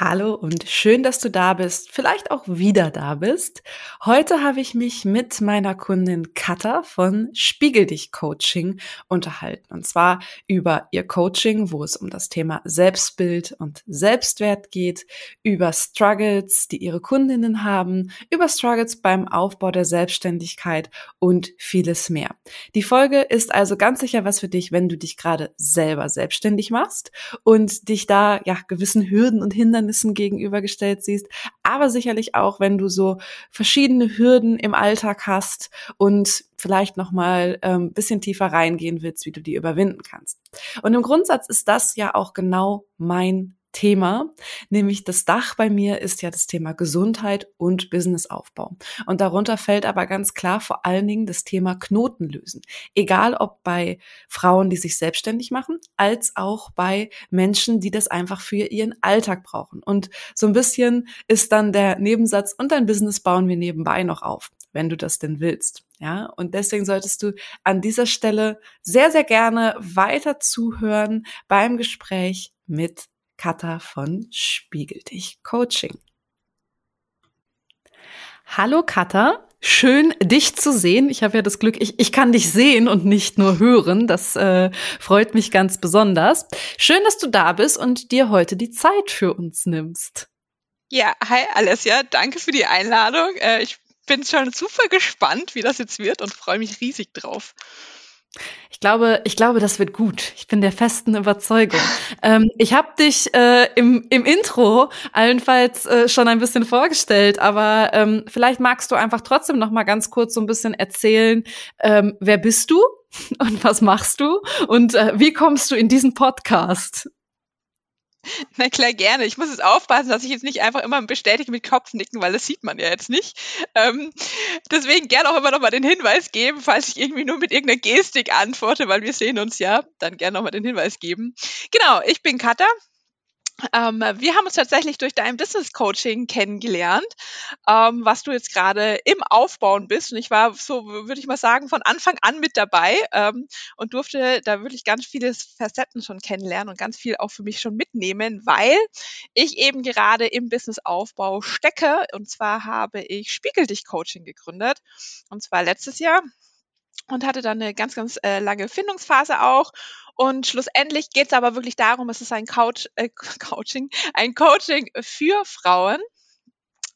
Hallo und schön, dass du da bist, vielleicht auch wieder da bist. Heute habe ich mich mit meiner Kundin Katha von Spiegel dich Coaching unterhalten. Und zwar über ihr Coaching, wo es um das Thema Selbstbild und Selbstwert geht, über Struggles, die ihre Kundinnen haben, über Struggles beim Aufbau der Selbstständigkeit und vieles mehr. Die Folge ist also ganz sicher was für dich, wenn du dich gerade selber selbstständig machst und dich da ja gewissen Hürden und Hindernissen Hindernissen gegenübergestellt siehst, aber sicherlich auch, wenn du so verschiedene Hürden im Alltag hast und vielleicht noch mal ähm, bisschen tiefer reingehen willst, wie du die überwinden kannst. Und im Grundsatz ist das ja auch genau mein Thema, nämlich das Dach bei mir ist ja das Thema Gesundheit und Businessaufbau. Und darunter fällt aber ganz klar vor allen Dingen das Thema Knoten lösen. Egal ob bei Frauen, die sich selbstständig machen, als auch bei Menschen, die das einfach für ihren Alltag brauchen. Und so ein bisschen ist dann der Nebensatz und dein Business bauen wir nebenbei noch auf, wenn du das denn willst. Ja, und deswegen solltest du an dieser Stelle sehr, sehr gerne weiter zuhören beim Gespräch mit Katha von Spiegel dich Coaching. Hallo Katha, schön dich zu sehen. Ich habe ja das Glück, ich, ich kann dich sehen und nicht nur hören. Das äh, freut mich ganz besonders. Schön, dass du da bist und dir heute die Zeit für uns nimmst. Ja, hi Alessia, danke für die Einladung. Äh, ich bin schon super gespannt, wie das jetzt wird und freue mich riesig drauf. Ich glaube, ich glaube, das wird gut. Ich bin der festen Überzeugung. ähm, ich habe dich äh, im, im Intro allenfalls äh, schon ein bisschen vorgestellt, aber ähm, vielleicht magst du einfach trotzdem noch mal ganz kurz so ein bisschen erzählen, ähm, wer bist du und was machst du und äh, wie kommst du in diesen Podcast? Na klar, gerne. Ich muss jetzt aufpassen, dass ich jetzt nicht einfach immer bestätige mit Kopfnicken, weil das sieht man ja jetzt nicht. Ähm, deswegen gerne auch immer nochmal den Hinweis geben, falls ich irgendwie nur mit irgendeiner Gestik antworte, weil wir sehen uns ja, dann gerne nochmal den Hinweis geben. Genau, ich bin Katha, ähm, wir haben uns tatsächlich durch dein Business Coaching kennengelernt, ähm, was du jetzt gerade im Aufbauen bist. Und ich war so, würde ich mal sagen, von Anfang an mit dabei ähm, und durfte da wirklich ganz viele Facetten schon kennenlernen und ganz viel auch für mich schon mitnehmen, weil ich eben gerade im Businessaufbau stecke. Und zwar habe ich Spiegel dich Coaching gegründet. Und zwar letztes Jahr und hatte dann eine ganz, ganz äh, lange Findungsphase auch. Und schlussendlich geht es aber wirklich darum, es ist ein Couch, äh, Coaching, ein Coaching für Frauen,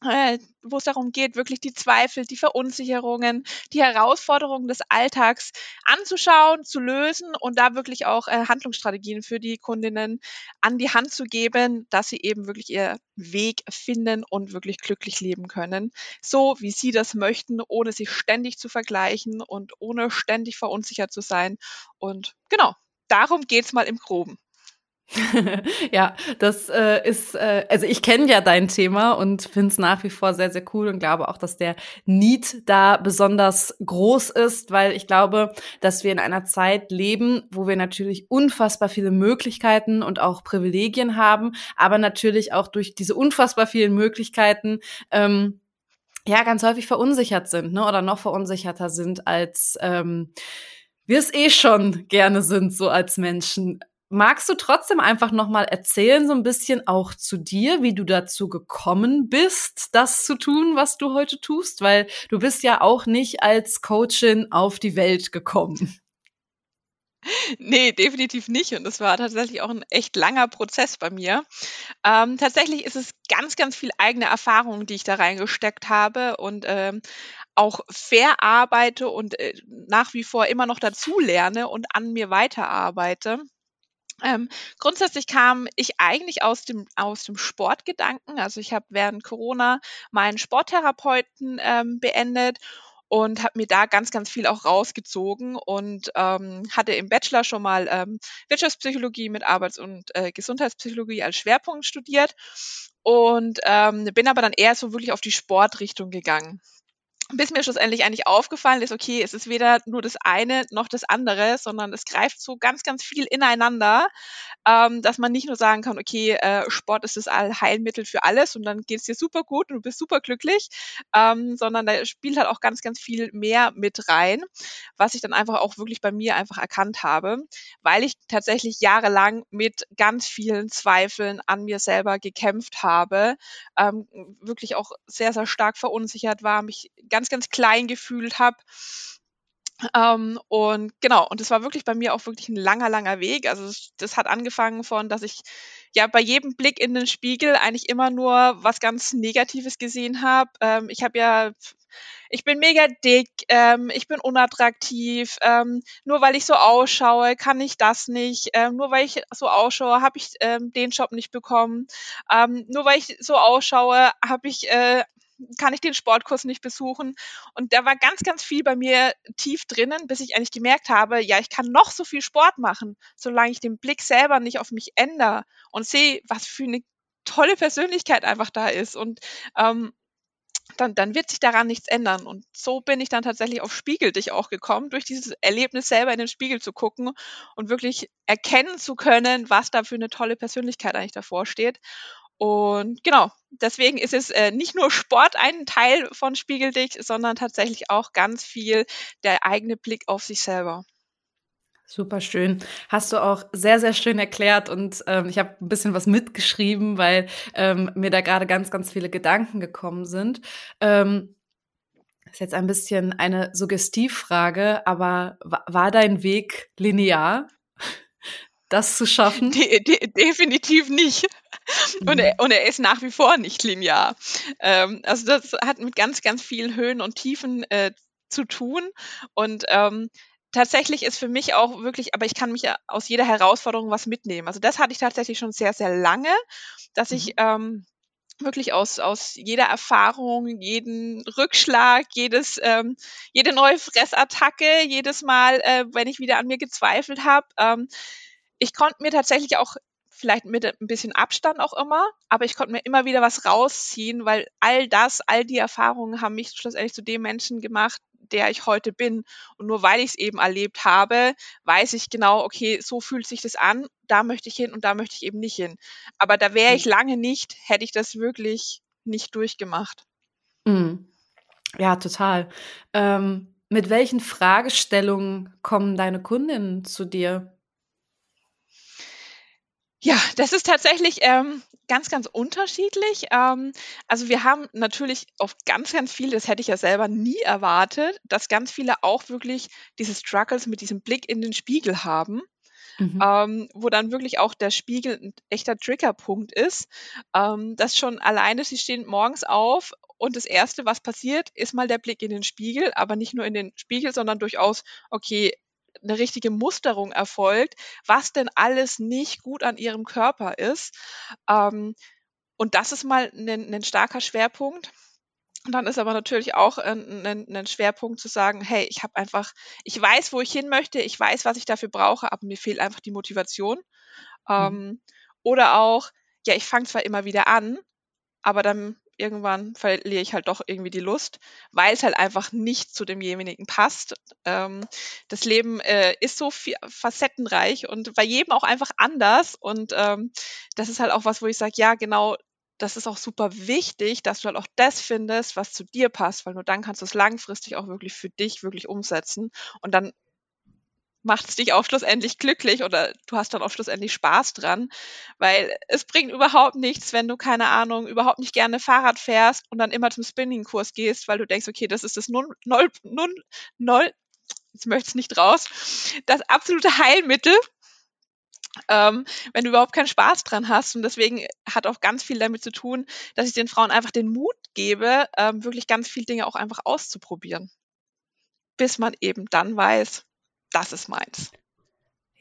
wo es darum geht, wirklich die Zweifel, die Verunsicherungen, die Herausforderungen des Alltags anzuschauen, zu lösen und da wirklich auch äh, Handlungsstrategien für die Kundinnen an die Hand zu geben, dass sie eben wirklich ihr Weg finden und wirklich glücklich leben können, so wie sie das möchten, ohne sich ständig zu vergleichen und ohne ständig verunsichert zu sein. Und genau, darum geht's mal im Groben. ja, das äh, ist, äh, also ich kenne ja dein Thema und finde es nach wie vor sehr, sehr cool und glaube auch, dass der Need da besonders groß ist, weil ich glaube, dass wir in einer Zeit leben, wo wir natürlich unfassbar viele Möglichkeiten und auch Privilegien haben, aber natürlich auch durch diese unfassbar vielen Möglichkeiten ähm, ja ganz häufig verunsichert sind, ne? Oder noch verunsicherter sind als ähm, wir es eh schon gerne sind, so als Menschen. Magst du trotzdem einfach nochmal erzählen, so ein bisschen auch zu dir, wie du dazu gekommen bist, das zu tun, was du heute tust? Weil du bist ja auch nicht als Coachin auf die Welt gekommen. Nee, definitiv nicht. Und das war tatsächlich auch ein echt langer Prozess bei mir. Ähm, tatsächlich ist es ganz, ganz viel eigene Erfahrung, die ich da reingesteckt habe und ähm, auch verarbeite und äh, nach wie vor immer noch dazu lerne und an mir weiterarbeite. Ähm, grundsätzlich kam ich eigentlich aus dem, aus dem Sportgedanken. Also ich habe während Corona meinen Sporttherapeuten ähm, beendet und habe mir da ganz, ganz viel auch rausgezogen und ähm, hatte im Bachelor schon mal ähm, Wirtschaftspsychologie mit Arbeits- und äh, Gesundheitspsychologie als Schwerpunkt studiert und ähm, bin aber dann eher so wirklich auf die Sportrichtung gegangen. Bis mir schlussendlich eigentlich aufgefallen ist, okay, es ist weder nur das eine noch das andere, sondern es greift so ganz, ganz viel ineinander, ähm, dass man nicht nur sagen kann, okay, äh, Sport ist das Allheilmittel für alles und dann geht es dir super gut und du bist super glücklich, ähm, sondern da spielt halt auch ganz, ganz viel mehr mit rein, was ich dann einfach auch wirklich bei mir einfach erkannt habe, weil ich tatsächlich jahrelang mit ganz vielen Zweifeln an mir selber gekämpft habe, ähm, wirklich auch sehr, sehr stark verunsichert war, mich ganz, ganz klein gefühlt habe. Ähm, und genau, und das war wirklich bei mir auch wirklich ein langer, langer Weg. Also das, hat angefangen von, dass ich ja bei jedem Blick in den Spiegel eigentlich immer nur was ganz Negatives gesehen habe. Ähm, ich habe ja ich bin mega dick, ähm, ich bin unattraktiv, ähm, nur weil ich so ausschaue, kann ich das nicht, ähm, nur weil ich so ausschaue, habe ich ähm, den Job nicht bekommen, nur weil ich so ausschaue, habe ich äh, kann ich den Sportkurs nicht besuchen. Und da war ganz, ganz viel bei mir tief drinnen, bis ich eigentlich gemerkt habe, ja, ich kann noch so viel Sport machen, solange ich den Blick selber nicht auf mich ändere und sehe, was für eine tolle Persönlichkeit einfach da ist. Und ähm, dann, dann wird sich daran nichts ändern. Und so bin ich dann tatsächlich auf Spiegel dich auch gekommen, durch dieses Erlebnis selber in den Spiegel zu gucken und wirklich erkennen zu können, was da für eine tolle Persönlichkeit eigentlich davor steht. Und genau, deswegen ist es äh, nicht nur Sport ein Teil von Spiegel dich, sondern tatsächlich auch ganz viel der eigene Blick auf sich selber. Super schön. Hast du auch sehr, sehr schön erklärt und ähm, ich habe ein bisschen was mitgeschrieben, weil ähm, mir da gerade ganz, ganz viele Gedanken gekommen sind. Ähm, ist jetzt ein bisschen eine Suggestivfrage, aber war dein Weg linear, das zu schaffen? De de definitiv nicht. Und er, und er, ist nach wie vor nicht linear. Ähm, also das hat mit ganz, ganz vielen Höhen und Tiefen äh, zu tun. Und ähm, tatsächlich ist für mich auch wirklich, aber ich kann mich aus jeder Herausforderung was mitnehmen. Also das hatte ich tatsächlich schon sehr, sehr lange, dass ich mhm. ähm, wirklich aus, aus jeder Erfahrung, jeden Rückschlag, jedes, ähm, jede neue Fressattacke, jedes Mal, äh, wenn ich wieder an mir gezweifelt habe, ähm, ich konnte mir tatsächlich auch vielleicht mit ein bisschen Abstand auch immer, aber ich konnte mir immer wieder was rausziehen, weil all das, all die Erfahrungen haben mich schlussendlich zu dem Menschen gemacht, der ich heute bin. Und nur weil ich es eben erlebt habe, weiß ich genau, okay, so fühlt sich das an, da möchte ich hin und da möchte ich eben nicht hin. Aber da wäre ich lange nicht, hätte ich das wirklich nicht durchgemacht. Mhm. Ja, total. Ähm, mit welchen Fragestellungen kommen deine Kundinnen zu dir? Ja, das ist tatsächlich ähm, ganz, ganz unterschiedlich. Ähm, also wir haben natürlich oft ganz, ganz viele, das hätte ich ja selber nie erwartet, dass ganz viele auch wirklich diese Struggles mit diesem Blick in den Spiegel haben. Mhm. Ähm, wo dann wirklich auch der Spiegel ein echter Triggerpunkt ist. Ähm, das schon alleine, sie stehen morgens auf und das Erste, was passiert, ist mal der Blick in den Spiegel, aber nicht nur in den Spiegel, sondern durchaus, okay, eine richtige Musterung erfolgt, was denn alles nicht gut an ihrem Körper ist. Ähm, und das ist mal ein, ein starker Schwerpunkt. Und dann ist aber natürlich auch ein, ein, ein Schwerpunkt zu sagen, hey, ich habe einfach, ich weiß, wo ich hin möchte, ich weiß, was ich dafür brauche, aber mir fehlt einfach die Motivation. Mhm. Ähm, oder auch, ja, ich fange zwar immer wieder an, aber dann irgendwann verliere ich halt doch irgendwie die Lust, weil es halt einfach nicht zu demjenigen passt. Ähm, das Leben äh, ist so viel, facettenreich und bei jedem auch einfach anders. Und ähm, das ist halt auch was, wo ich sage, ja, genau, das ist auch super wichtig, dass du halt auch das findest, was zu dir passt, weil nur dann kannst du es langfristig auch wirklich für dich wirklich umsetzen. Und dann macht es dich auch schlussendlich glücklich oder du hast dann auch schlussendlich Spaß dran, weil es bringt überhaupt nichts, wenn du keine Ahnung, überhaupt nicht gerne Fahrrad fährst und dann immer zum Spinning-Kurs gehst, weil du denkst, okay, das ist das null, null, null, null jetzt möchte ich nicht raus, das absolute Heilmittel, ähm, wenn du überhaupt keinen Spaß dran hast. Und deswegen hat auch ganz viel damit zu tun, dass ich den Frauen einfach den Mut gebe, ähm, wirklich ganz viele Dinge auch einfach auszuprobieren. Bis man eben dann weiß, das ist meins.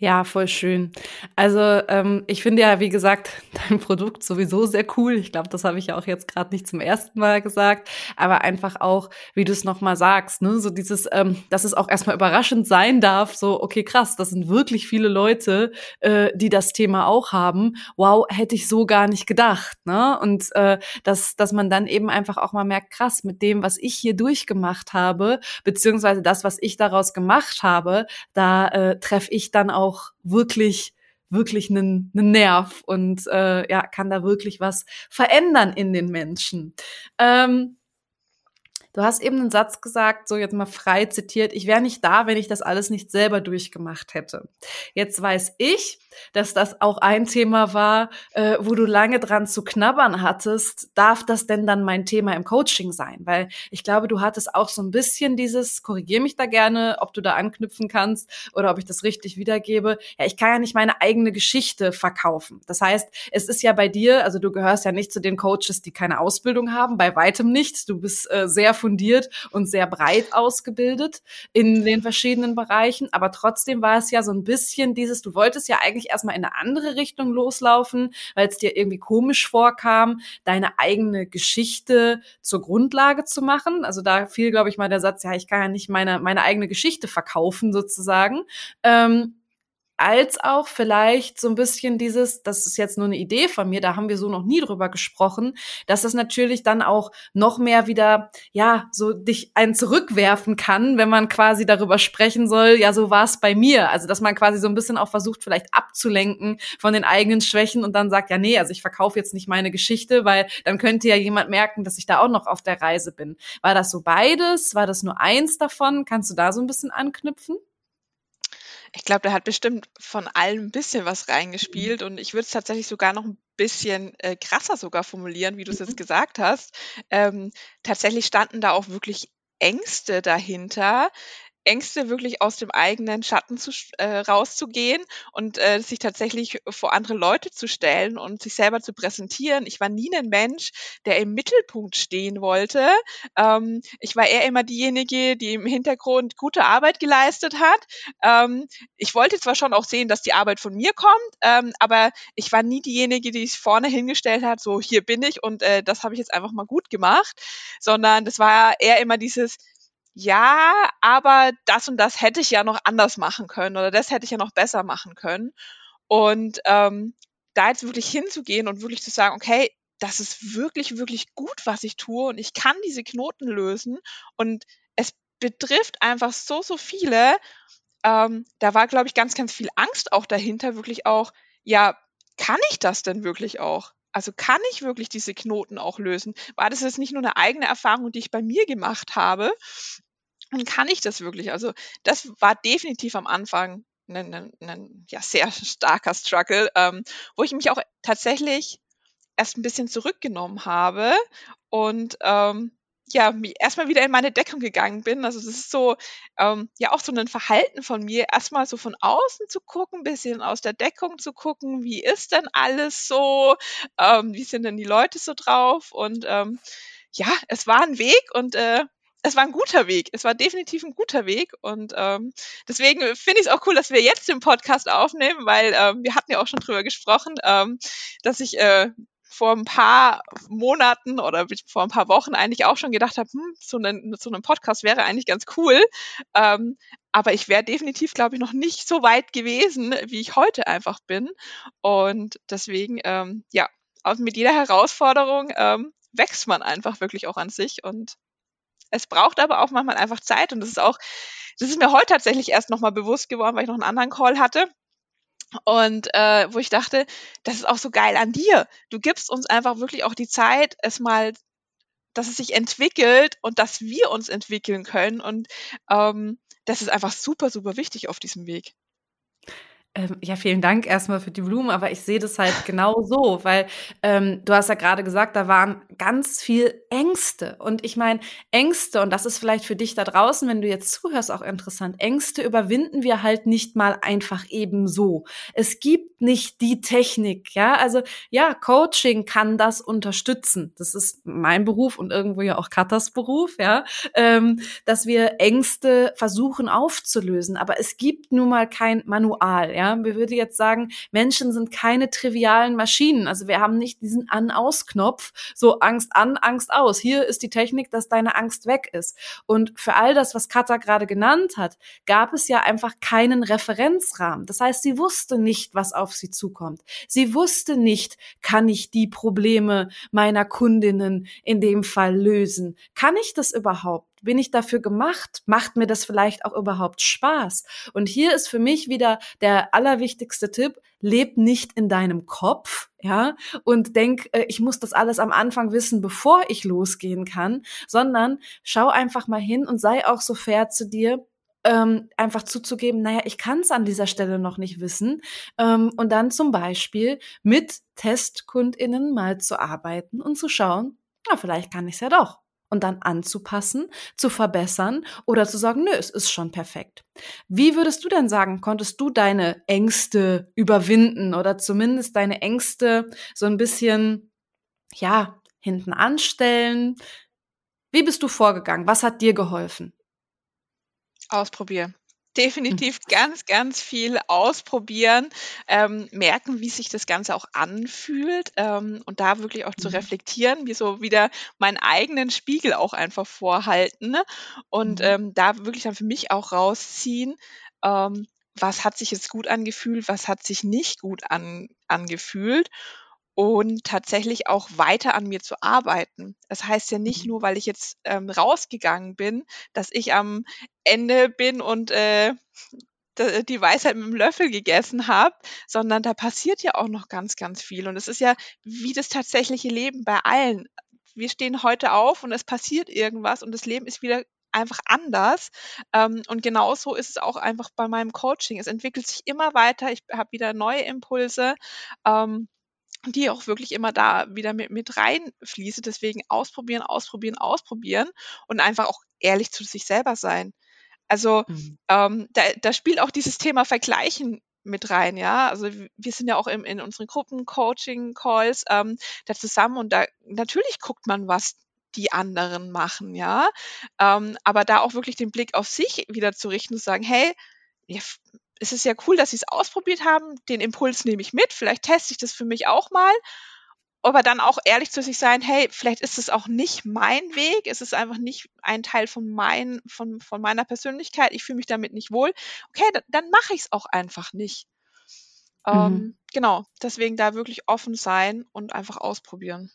Ja, voll schön. Also ähm, ich finde ja, wie gesagt, dein Produkt sowieso sehr cool. Ich glaube, das habe ich ja auch jetzt gerade nicht zum ersten Mal gesagt, aber einfach auch, wie du es nochmal sagst, ne, so dieses, ähm, dass es auch erstmal überraschend sein darf, so, okay, krass, das sind wirklich viele Leute, äh, die das Thema auch haben. Wow, hätte ich so gar nicht gedacht, ne? Und äh, dass, dass man dann eben einfach auch mal merkt, krass, mit dem, was ich hier durchgemacht habe, beziehungsweise das, was ich daraus gemacht habe, da äh, treffe ich dann auch auch wirklich wirklich einen, einen Nerv und äh, ja kann da wirklich was verändern in den Menschen. Ähm, Du hast eben einen Satz gesagt, so jetzt mal frei zitiert, ich wäre nicht da, wenn ich das alles nicht selber durchgemacht hätte. Jetzt weiß ich, dass das auch ein Thema war, äh, wo du lange dran zu knabbern hattest. Darf das denn dann mein Thema im Coaching sein? Weil ich glaube, du hattest auch so ein bisschen dieses, korrigier mich da gerne, ob du da anknüpfen kannst oder ob ich das richtig wiedergebe. Ja, ich kann ja nicht meine eigene Geschichte verkaufen. Das heißt, es ist ja bei dir, also du gehörst ja nicht zu den Coaches, die keine Ausbildung haben, bei weitem nicht. Du bist äh, sehr fundiert und sehr breit ausgebildet in den verschiedenen Bereichen. Aber trotzdem war es ja so ein bisschen dieses, du wolltest ja eigentlich erstmal in eine andere Richtung loslaufen, weil es dir irgendwie komisch vorkam, deine eigene Geschichte zur Grundlage zu machen. Also da fiel, glaube ich, mal der Satz, ja, ich kann ja nicht meine, meine eigene Geschichte verkaufen sozusagen. Ähm, als auch vielleicht so ein bisschen dieses, das ist jetzt nur eine Idee von mir, da haben wir so noch nie drüber gesprochen, dass das natürlich dann auch noch mehr wieder, ja, so dich einen zurückwerfen kann, wenn man quasi darüber sprechen soll, ja, so war es bei mir. Also, dass man quasi so ein bisschen auch versucht, vielleicht abzulenken von den eigenen Schwächen und dann sagt, ja, nee, also ich verkaufe jetzt nicht meine Geschichte, weil dann könnte ja jemand merken, dass ich da auch noch auf der Reise bin. War das so beides? War das nur eins davon? Kannst du da so ein bisschen anknüpfen? Ich glaube, der hat bestimmt von allem ein bisschen was reingespielt und ich würde es tatsächlich sogar noch ein bisschen äh, krasser sogar formulieren, wie du es jetzt mhm. gesagt hast. Ähm, tatsächlich standen da auch wirklich Ängste dahinter, Ängste wirklich aus dem eigenen Schatten zu, äh, rauszugehen und äh, sich tatsächlich vor andere Leute zu stellen und sich selber zu präsentieren. Ich war nie ein Mensch, der im Mittelpunkt stehen wollte. Ähm, ich war eher immer diejenige, die im Hintergrund gute Arbeit geleistet hat. Ähm, ich wollte zwar schon auch sehen, dass die Arbeit von mir kommt, ähm, aber ich war nie diejenige, die sich vorne hingestellt hat, so hier bin ich und äh, das habe ich jetzt einfach mal gut gemacht, sondern das war eher immer dieses, ja, aber das und das hätte ich ja noch anders machen können oder das hätte ich ja noch besser machen können. Und ähm, da jetzt wirklich hinzugehen und wirklich zu sagen, okay, das ist wirklich, wirklich gut, was ich tue und ich kann diese Knoten lösen und es betrifft einfach so, so viele. Ähm, da war, glaube ich, ganz, ganz viel Angst auch dahinter, wirklich auch, ja, kann ich das denn wirklich auch? Also kann ich wirklich diese Knoten auch lösen? War das jetzt nicht nur eine eigene Erfahrung, die ich bei mir gemacht habe? Und kann ich das wirklich? Also das war definitiv am Anfang ein, ein, ein ja, sehr starker Struggle, ähm, wo ich mich auch tatsächlich erst ein bisschen zurückgenommen habe und ähm, ja, erstmal wieder in meine Deckung gegangen bin. Also das ist so, ähm, ja auch so ein Verhalten von mir, erstmal so von außen zu gucken, bisschen aus der Deckung zu gucken, wie ist denn alles so, ähm, wie sind denn die Leute so drauf und ähm, ja, es war ein Weg und äh, es war ein guter Weg. Es war definitiv ein guter Weg. Und ähm, deswegen finde ich es auch cool, dass wir jetzt den Podcast aufnehmen, weil ähm, wir hatten ja auch schon drüber gesprochen, ähm, dass ich äh, vor ein paar Monaten oder vor ein paar Wochen eigentlich auch schon gedacht habe, hm, so ein so ein Podcast wäre eigentlich ganz cool. Ähm, aber ich wäre definitiv, glaube ich, noch nicht so weit gewesen, wie ich heute einfach bin. Und deswegen, ähm, ja, mit jeder Herausforderung ähm, wächst man einfach wirklich auch an sich. Und es braucht aber auch manchmal einfach Zeit. Und das ist auch, das ist mir heute tatsächlich erst nochmal bewusst geworden, weil ich noch einen anderen Call hatte und äh, wo ich dachte, das ist auch so geil an dir. Du gibst uns einfach wirklich auch die Zeit, es mal, dass es sich entwickelt und dass wir uns entwickeln können. Und ähm, das ist einfach super, super wichtig auf diesem Weg. Ähm, ja, vielen Dank erstmal für die Blumen, aber ich sehe das halt genau so, weil ähm, du hast ja gerade gesagt, da waren ganz viel Ängste. Und ich meine, Ängste, und das ist vielleicht für dich da draußen, wenn du jetzt zuhörst, auch interessant, Ängste überwinden wir halt nicht mal einfach eben so. Es gibt nicht die Technik, ja. Also ja, Coaching kann das unterstützen. Das ist mein Beruf und irgendwo ja auch Katas Beruf, ja, ähm, dass wir Ängste versuchen aufzulösen. Aber es gibt nun mal kein Manual, ja. Wir würden jetzt sagen, Menschen sind keine trivialen Maschinen. Also wir haben nicht diesen An-Aus-Knopf, so Angst an, Angst aus. Hier ist die Technik, dass deine Angst weg ist. Und für all das, was Katha gerade genannt hat, gab es ja einfach keinen Referenzrahmen. Das heißt, sie wusste nicht, was auf sie zukommt. Sie wusste nicht, kann ich die Probleme meiner Kundinnen in dem Fall lösen? Kann ich das überhaupt? Bin ich dafür gemacht? Macht mir das vielleicht auch überhaupt Spaß? Und hier ist für mich wieder der allerwichtigste Tipp, leb nicht in deinem Kopf, ja, und denk, äh, ich muss das alles am Anfang wissen, bevor ich losgehen kann, sondern schau einfach mal hin und sei auch so fair zu dir, ähm, einfach zuzugeben, naja, ich kann es an dieser Stelle noch nicht wissen. Ähm, und dann zum Beispiel mit TestkundInnen mal zu arbeiten und zu schauen, na, vielleicht kann ich es ja doch und dann anzupassen, zu verbessern oder zu sagen, nö, es ist schon perfekt. Wie würdest du denn sagen, konntest du deine Ängste überwinden oder zumindest deine Ängste so ein bisschen, ja, hinten anstellen? Wie bist du vorgegangen? Was hat dir geholfen? Ausprobieren definitiv ganz, ganz viel ausprobieren, ähm, merken, wie sich das Ganze auch anfühlt ähm, und da wirklich auch zu mhm. reflektieren, wie so wieder meinen eigenen Spiegel auch einfach vorhalten ne? und mhm. ähm, da wirklich dann für mich auch rausziehen, ähm, was hat sich jetzt gut angefühlt, was hat sich nicht gut an, angefühlt und tatsächlich auch weiter an mir zu arbeiten. Das heißt ja nicht mhm. nur, weil ich jetzt ähm, rausgegangen bin, dass ich am Ende bin und äh, die Weisheit mit dem Löffel gegessen habe, sondern da passiert ja auch noch ganz, ganz viel. Und es ist ja wie das tatsächliche Leben bei allen. Wir stehen heute auf und es passiert irgendwas und das Leben ist wieder einfach anders. Ähm, und genauso ist es auch einfach bei meinem Coaching. Es entwickelt sich immer weiter. Ich habe wieder neue Impulse. Die auch wirklich immer da wieder mit, mit reinfließe. Deswegen ausprobieren, ausprobieren, ausprobieren und einfach auch ehrlich zu sich selber sein. Also mhm. ähm, da, da spielt auch dieses Thema Vergleichen mit rein, ja. Also wir sind ja auch im, in unseren Gruppen Coaching Calls ähm, da zusammen und da natürlich guckt man, was die anderen machen, ja. Ähm, aber da auch wirklich den Blick auf sich wieder zu richten und zu sagen, hey, ja, es ist ja cool, dass sie es ausprobiert haben. Den Impuls nehme ich mit. Vielleicht teste ich das für mich auch mal. Aber dann auch ehrlich zu sich sein, hey, vielleicht ist es auch nicht mein Weg. Es ist einfach nicht ein Teil von, mein, von, von meiner Persönlichkeit. Ich fühle mich damit nicht wohl. Okay, dann, dann mache ich es auch einfach nicht. Mhm. Ähm, genau, deswegen da wirklich offen sein und einfach ausprobieren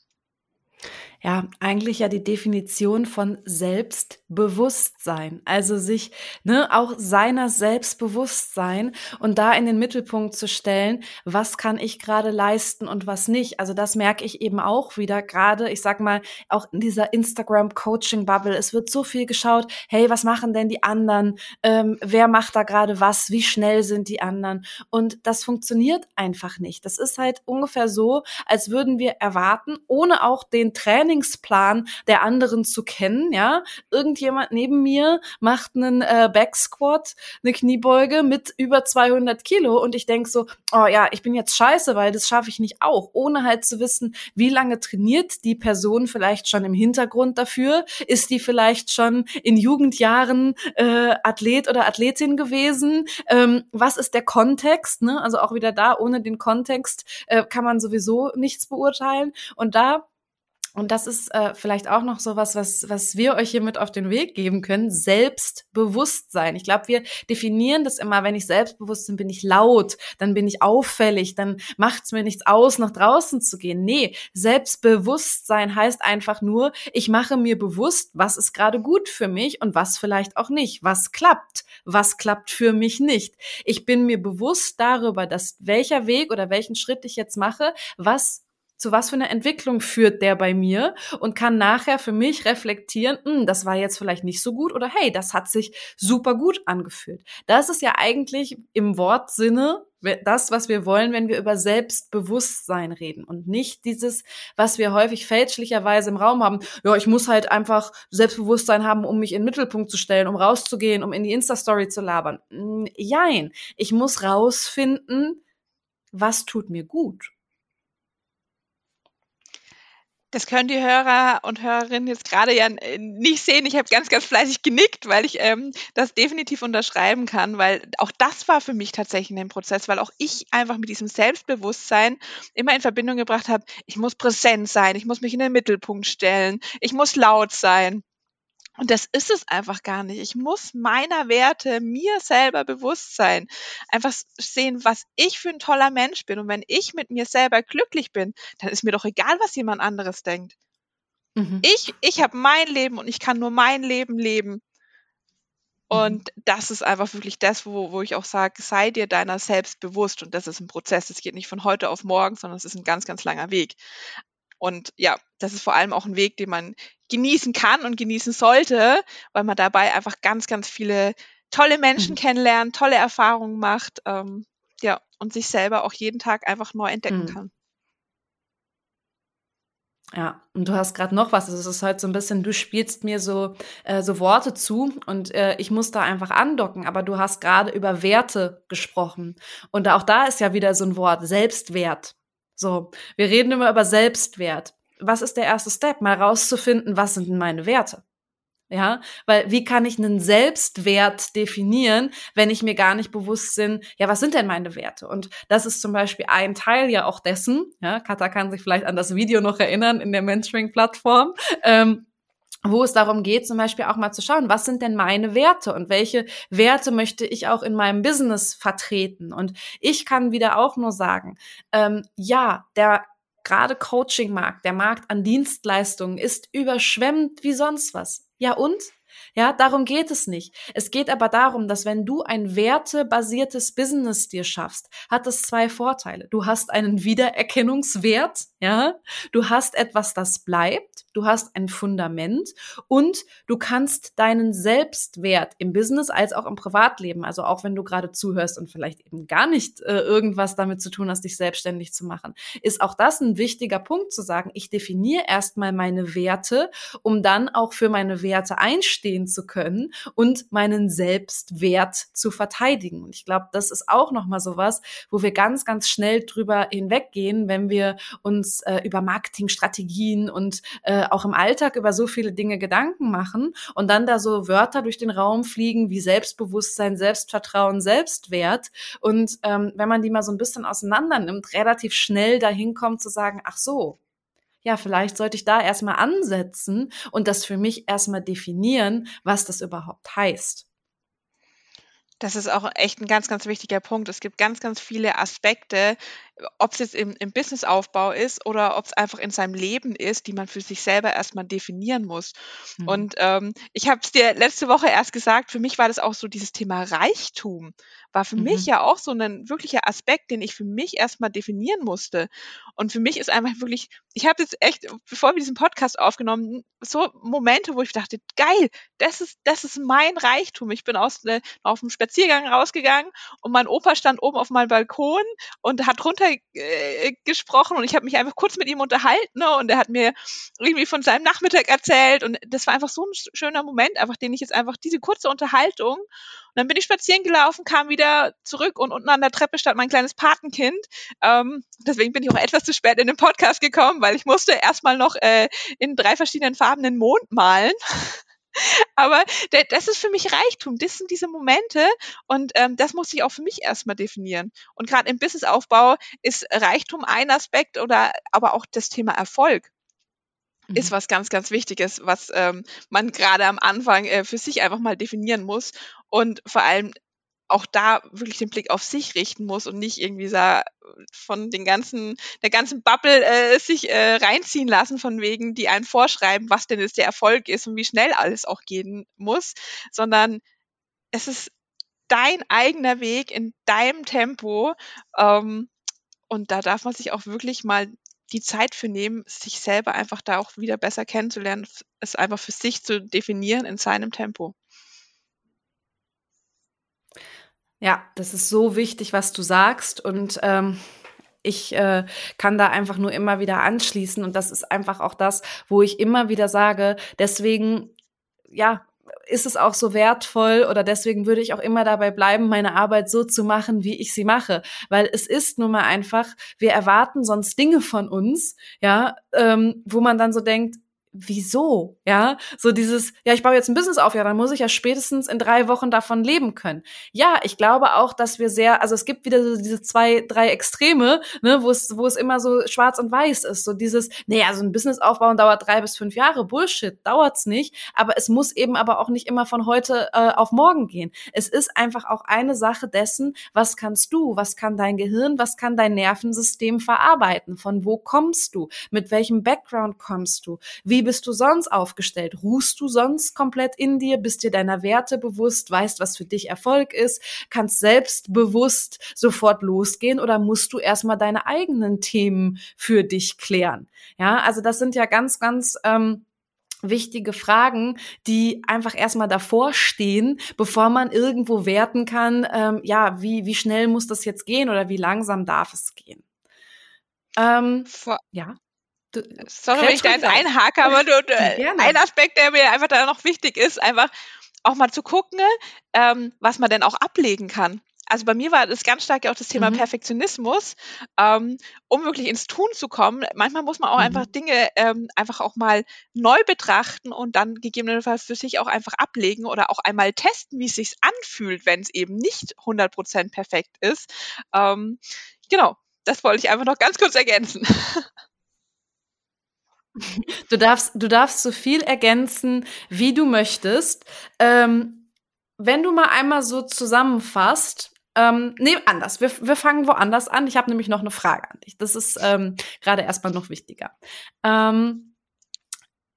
ja, eigentlich ja die Definition von Selbstbewusstsein. Also sich, ne, auch seiner Selbstbewusstsein und da in den Mittelpunkt zu stellen, was kann ich gerade leisten und was nicht. Also das merke ich eben auch wieder gerade, ich sag mal, auch in dieser Instagram-Coaching-Bubble. Es wird so viel geschaut, hey, was machen denn die anderen? Ähm, wer macht da gerade was? Wie schnell sind die anderen? Und das funktioniert einfach nicht. Das ist halt ungefähr so, als würden wir erwarten, ohne auch den Training Trainingsplan der anderen zu kennen, ja. Irgendjemand neben mir macht einen äh, Backsquat, eine Kniebeuge mit über 200 Kilo und ich denk so, oh ja, ich bin jetzt scheiße, weil das schaffe ich nicht auch, ohne halt zu wissen, wie lange trainiert die Person vielleicht schon im Hintergrund dafür, ist die vielleicht schon in Jugendjahren äh, Athlet oder Athletin gewesen, ähm, was ist der Kontext, ne? Also auch wieder da, ohne den Kontext äh, kann man sowieso nichts beurteilen und da und das ist äh, vielleicht auch noch so was, was, was wir euch hier mit auf den Weg geben können. Selbstbewusstsein. Ich glaube, wir definieren das immer, wenn ich selbstbewusst bin, bin ich laut, dann bin ich auffällig, dann macht es mir nichts aus, nach draußen zu gehen. Nee, Selbstbewusstsein heißt einfach nur, ich mache mir bewusst, was ist gerade gut für mich und was vielleicht auch nicht. Was klappt, was klappt für mich nicht. Ich bin mir bewusst darüber, dass welcher Weg oder welchen Schritt ich jetzt mache, was zu was für einer Entwicklung führt der bei mir und kann nachher für mich reflektieren, hm, das war jetzt vielleicht nicht so gut oder hey, das hat sich super gut angefühlt. Das ist ja eigentlich im Wortsinne das, was wir wollen, wenn wir über Selbstbewusstsein reden und nicht dieses, was wir häufig fälschlicherweise im Raum haben. Ja, ich muss halt einfach Selbstbewusstsein haben, um mich in den Mittelpunkt zu stellen, um rauszugehen, um in die Insta-Story zu labern. Hm, jein. Ich muss rausfinden, was tut mir gut. Das können die Hörer und Hörerinnen jetzt gerade ja äh, nicht sehen. Ich habe ganz, ganz fleißig genickt, weil ich ähm, das definitiv unterschreiben kann, weil auch das war für mich tatsächlich ein Prozess, weil auch ich einfach mit diesem Selbstbewusstsein immer in Verbindung gebracht habe, ich muss präsent sein, ich muss mich in den Mittelpunkt stellen, ich muss laut sein. Und das ist es einfach gar nicht. Ich muss meiner Werte mir selber bewusst sein. Einfach sehen, was ich für ein toller Mensch bin. Und wenn ich mit mir selber glücklich bin, dann ist mir doch egal, was jemand anderes denkt. Mhm. Ich, ich habe mein Leben und ich kann nur mein Leben leben. Mhm. Und das ist einfach wirklich das, wo, wo ich auch sage, sei dir deiner selbst bewusst. Und das ist ein Prozess. Es geht nicht von heute auf morgen, sondern es ist ein ganz, ganz langer Weg. Und ja, das ist vor allem auch ein Weg, den man genießen kann und genießen sollte, weil man dabei einfach ganz, ganz viele tolle Menschen mhm. kennenlernt, tolle Erfahrungen macht, ähm, ja, und sich selber auch jeden Tag einfach neu entdecken mhm. kann. Ja, und du hast gerade noch was. Es ist halt so ein bisschen, du spielst mir so, äh, so Worte zu und äh, ich muss da einfach andocken, aber du hast gerade über Werte gesprochen. Und auch da ist ja wieder so ein Wort, Selbstwert. So, wir reden immer über Selbstwert. Was ist der erste Step? Mal rauszufinden, was sind denn meine Werte? Ja, weil wie kann ich einen Selbstwert definieren, wenn ich mir gar nicht bewusst bin, ja, was sind denn meine Werte? Und das ist zum Beispiel ein Teil ja auch dessen, ja, Katha kann sich vielleicht an das Video noch erinnern in der Mentoring-Plattform, ähm, wo es darum geht, zum Beispiel auch mal zu schauen, was sind denn meine Werte und welche Werte möchte ich auch in meinem Business vertreten. Und ich kann wieder auch nur sagen, ähm, ja, der gerade Coaching-Markt, der Markt an Dienstleistungen ist überschwemmt wie sonst was. Ja und? Ja, darum geht es nicht. Es geht aber darum, dass wenn du ein wertebasiertes Business dir schaffst, hat es zwei Vorteile. Du hast einen Wiedererkennungswert, ja. Du hast etwas, das bleibt. Du hast ein Fundament und du kannst deinen Selbstwert im Business als auch im Privatleben, also auch wenn du gerade zuhörst und vielleicht eben gar nicht äh, irgendwas damit zu tun hast, dich selbstständig zu machen, ist auch das ein wichtiger Punkt zu sagen, ich definiere erstmal meine Werte, um dann auch für meine Werte einstehen zu können und meinen Selbstwert zu verteidigen. Und ich glaube, das ist auch nochmal sowas, wo wir ganz, ganz schnell drüber hinweggehen, wenn wir uns äh, über Marketingstrategien und äh, auch im Alltag über so viele Dinge Gedanken machen und dann da so Wörter durch den Raum fliegen wie Selbstbewusstsein, Selbstvertrauen, Selbstwert. Und ähm, wenn man die mal so ein bisschen auseinander nimmt, relativ schnell dahin kommt zu sagen, ach so, ja, vielleicht sollte ich da erstmal ansetzen und das für mich erstmal definieren, was das überhaupt heißt. Das ist auch echt ein ganz, ganz wichtiger Punkt. Es gibt ganz, ganz viele Aspekte, ob es jetzt im, im Businessaufbau ist oder ob es einfach in seinem Leben ist, die man für sich selber erstmal definieren muss. Mhm. Und ähm, ich habe es dir letzte Woche erst gesagt, für mich war das auch so dieses Thema Reichtum, war für mhm. mich ja auch so ein wirklicher Aspekt, den ich für mich erstmal definieren musste. Und für mich ist einfach wirklich, ich habe jetzt echt, bevor wir diesen Podcast aufgenommen, so Momente, wo ich dachte, geil, das ist, das ist mein Reichtum. Ich bin aus, äh, auf dem Spaziergang rausgegangen und mein Opa stand oben auf meinem Balkon und hat runter äh, gesprochen und ich habe mich einfach kurz mit ihm unterhalten ne, und er hat mir irgendwie von seinem Nachmittag erzählt und das war einfach so ein schöner Moment, einfach den ich jetzt einfach diese kurze Unterhaltung und dann bin ich spazieren gelaufen, kam wieder zurück und unten an der Treppe stand mein kleines Patenkind. Ähm, deswegen bin ich auch etwas zu spät in den Podcast gekommen, weil ich musste erstmal noch äh, in drei verschiedenen Farben den Mond malen. Aber das ist für mich Reichtum. Das sind diese Momente und ähm, das muss ich auch für mich erstmal definieren. Und gerade im Businessaufbau ist Reichtum ein Aspekt oder aber auch das Thema Erfolg ist mhm. was ganz, ganz Wichtiges, was ähm, man gerade am Anfang äh, für sich einfach mal definieren muss und vor allem auch da wirklich den Blick auf sich richten muss und nicht irgendwie sa von den ganzen, der ganzen Bubble äh, sich äh, reinziehen lassen, von wegen, die einen vorschreiben, was denn jetzt der Erfolg ist und wie schnell alles auch gehen muss, sondern es ist dein eigener Weg in deinem Tempo. Ähm, und da darf man sich auch wirklich mal die Zeit für nehmen, sich selber einfach da auch wieder besser kennenzulernen, es einfach für sich zu definieren in seinem Tempo. Ja, das ist so wichtig, was du sagst. Und ähm, ich äh, kann da einfach nur immer wieder anschließen. Und das ist einfach auch das, wo ich immer wieder sage, deswegen, ja, ist es auch so wertvoll oder deswegen würde ich auch immer dabei bleiben, meine Arbeit so zu machen, wie ich sie mache. Weil es ist nun mal einfach, wir erwarten sonst Dinge von uns, ja, ähm, wo man dann so denkt, wieso? Ja, so dieses, ja, ich baue jetzt ein Business auf, ja, dann muss ich ja spätestens in drei Wochen davon leben können. Ja, ich glaube auch, dass wir sehr, also es gibt wieder so diese zwei, drei Extreme, ne, wo es, wo es immer so schwarz und weiß ist. So dieses, nee, also ein Business aufbauen dauert drei bis fünf Jahre. Bullshit, dauert's nicht. Aber es muss eben aber auch nicht immer von heute äh, auf morgen gehen. Es ist einfach auch eine Sache dessen, was kannst du, was kann dein Gehirn, was kann dein Nervensystem verarbeiten? Von wo kommst du? Mit welchem Background kommst du? Wie bist du sonst aufgestellt? Ruhst du sonst komplett in dir? Bist dir deiner Werte bewusst? Weißt, was für dich Erfolg ist? Kannst selbstbewusst sofort losgehen oder musst du erstmal deine eigenen Themen für dich klären? Ja, also das sind ja ganz, ganz, ähm, wichtige Fragen, die einfach erstmal davor stehen, bevor man irgendwo werten kann, ähm, ja, wie, wie schnell muss das jetzt gehen oder wie langsam darf es gehen. Ähm, Vor ja. Du, Sorry, wenn ich da jetzt einhake, aber du, du, ein Aspekt, der mir einfach da noch wichtig ist, einfach auch mal zu gucken, ähm, was man denn auch ablegen kann. Also bei mir war das ganz stark ja auch das Thema mhm. Perfektionismus, ähm, um wirklich ins Tun zu kommen. Manchmal muss man auch mhm. einfach Dinge ähm, einfach auch mal neu betrachten und dann gegebenenfalls für sich auch einfach ablegen oder auch einmal testen, wie es sich anfühlt, wenn es eben nicht 100% perfekt ist. Ähm, genau, das wollte ich einfach noch ganz kurz ergänzen. Du darfst, du darfst so viel ergänzen, wie du möchtest. Ähm, wenn du mal einmal so zusammenfasst, ähm, nee, anders. Wir, wir fangen woanders an. Ich habe nämlich noch eine Frage an dich. Das ist ähm, gerade erstmal noch wichtiger. Ähm,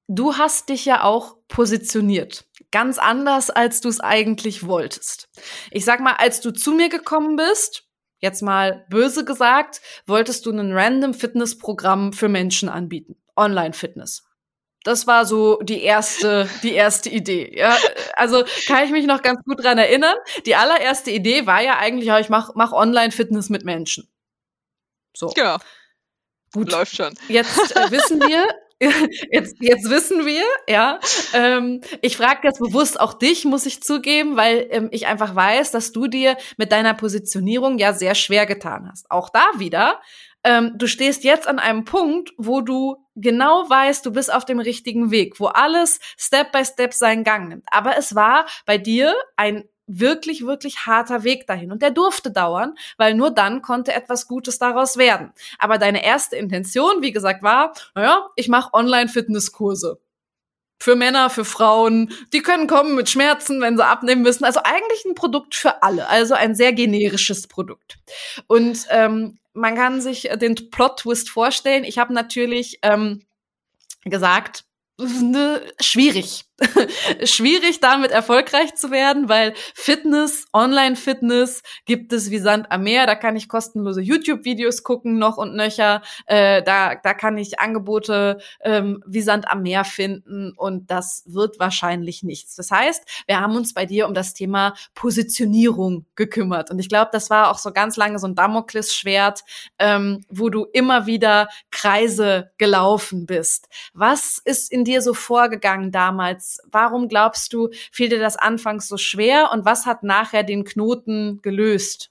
du hast dich ja auch positioniert. Ganz anders, als du es eigentlich wolltest. Ich sag mal, als du zu mir gekommen bist, jetzt mal böse gesagt, wolltest du ein random Fitnessprogramm für Menschen anbieten. Online-Fitness. Das war so die erste, die erste Idee. Ja, also kann ich mich noch ganz gut dran erinnern. Die allererste Idee war ja eigentlich, ja, ich mach, mach Online-Fitness mit Menschen. So. Ja. Gut. Läuft schon. Jetzt äh, wissen wir, jetzt, jetzt wissen wir, ja. Ähm, ich frage jetzt bewusst auch dich, muss ich zugeben, weil ähm, ich einfach weiß, dass du dir mit deiner Positionierung ja sehr schwer getan hast. Auch da wieder ähm, du stehst jetzt an einem Punkt, wo du genau weißt, du bist auf dem richtigen Weg, wo alles Step by Step seinen Gang nimmt. Aber es war bei dir ein wirklich, wirklich harter Weg dahin. Und der durfte dauern, weil nur dann konnte etwas Gutes daraus werden. Aber deine erste Intention, wie gesagt, war, naja, ich mache Online-Fitnesskurse für Männer, für Frauen. Die können kommen mit Schmerzen, wenn sie abnehmen müssen. Also eigentlich ein Produkt für alle. Also ein sehr generisches Produkt. Und ähm, man kann sich den Plot-Twist vorstellen. Ich habe natürlich ähm, gesagt, schwierig. schwierig, damit erfolgreich zu werden, weil Fitness, Online-Fitness gibt es wie Sand am Meer. Da kann ich kostenlose YouTube-Videos gucken, noch und nöcher. Äh, da, da kann ich Angebote ähm, wie Sand am Meer finden und das wird wahrscheinlich nichts. Das heißt, wir haben uns bei dir um das Thema Positionierung gekümmert. Und ich glaube, das war auch so ganz lange so ein Damoklesschwert, ähm, wo du immer wieder Kreise gelaufen bist. Was ist in dir so vorgegangen damals? Warum glaubst du, fiel dir das anfangs so schwer und was hat nachher den Knoten gelöst?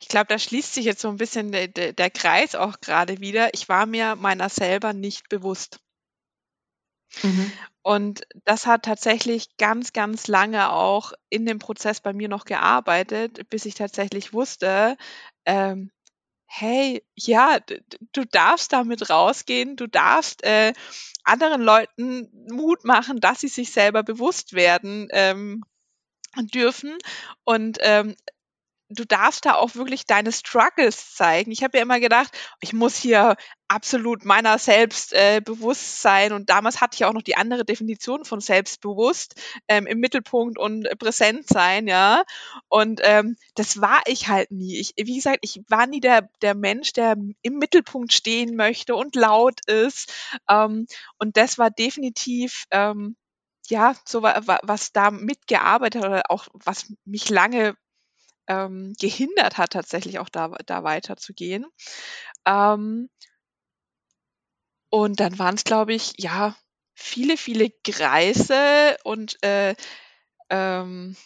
Ich glaube, da schließt sich jetzt so ein bisschen der, der, der Kreis auch gerade wieder. Ich war mir meiner selber nicht bewusst. Mhm. Und das hat tatsächlich ganz, ganz lange auch in dem Prozess bei mir noch gearbeitet, bis ich tatsächlich wusste, ähm, hey, ja, du darfst damit rausgehen, du darfst äh, anderen Leuten Mut machen, dass sie sich selber bewusst werden ähm, dürfen. Und ähm, du darfst da auch wirklich deine Struggles zeigen. Ich habe ja immer gedacht, ich muss hier absolut meiner selbst äh, bewusst sein. Und damals hatte ich auch noch die andere Definition von selbstbewusst ähm, im Mittelpunkt und präsent sein, ja. Und ähm, das war ich halt nie. Ich, wie gesagt, ich war nie der, der Mensch, der im Mittelpunkt stehen möchte und laut ist. Ähm, und das war definitiv ähm, ja, so was da mitgearbeitet oder auch was mich lange ähm, gehindert hat, tatsächlich auch da, da weiterzugehen. Ähm, und dann waren es, glaube ich, ja, viele, viele Kreise und äh, ähm,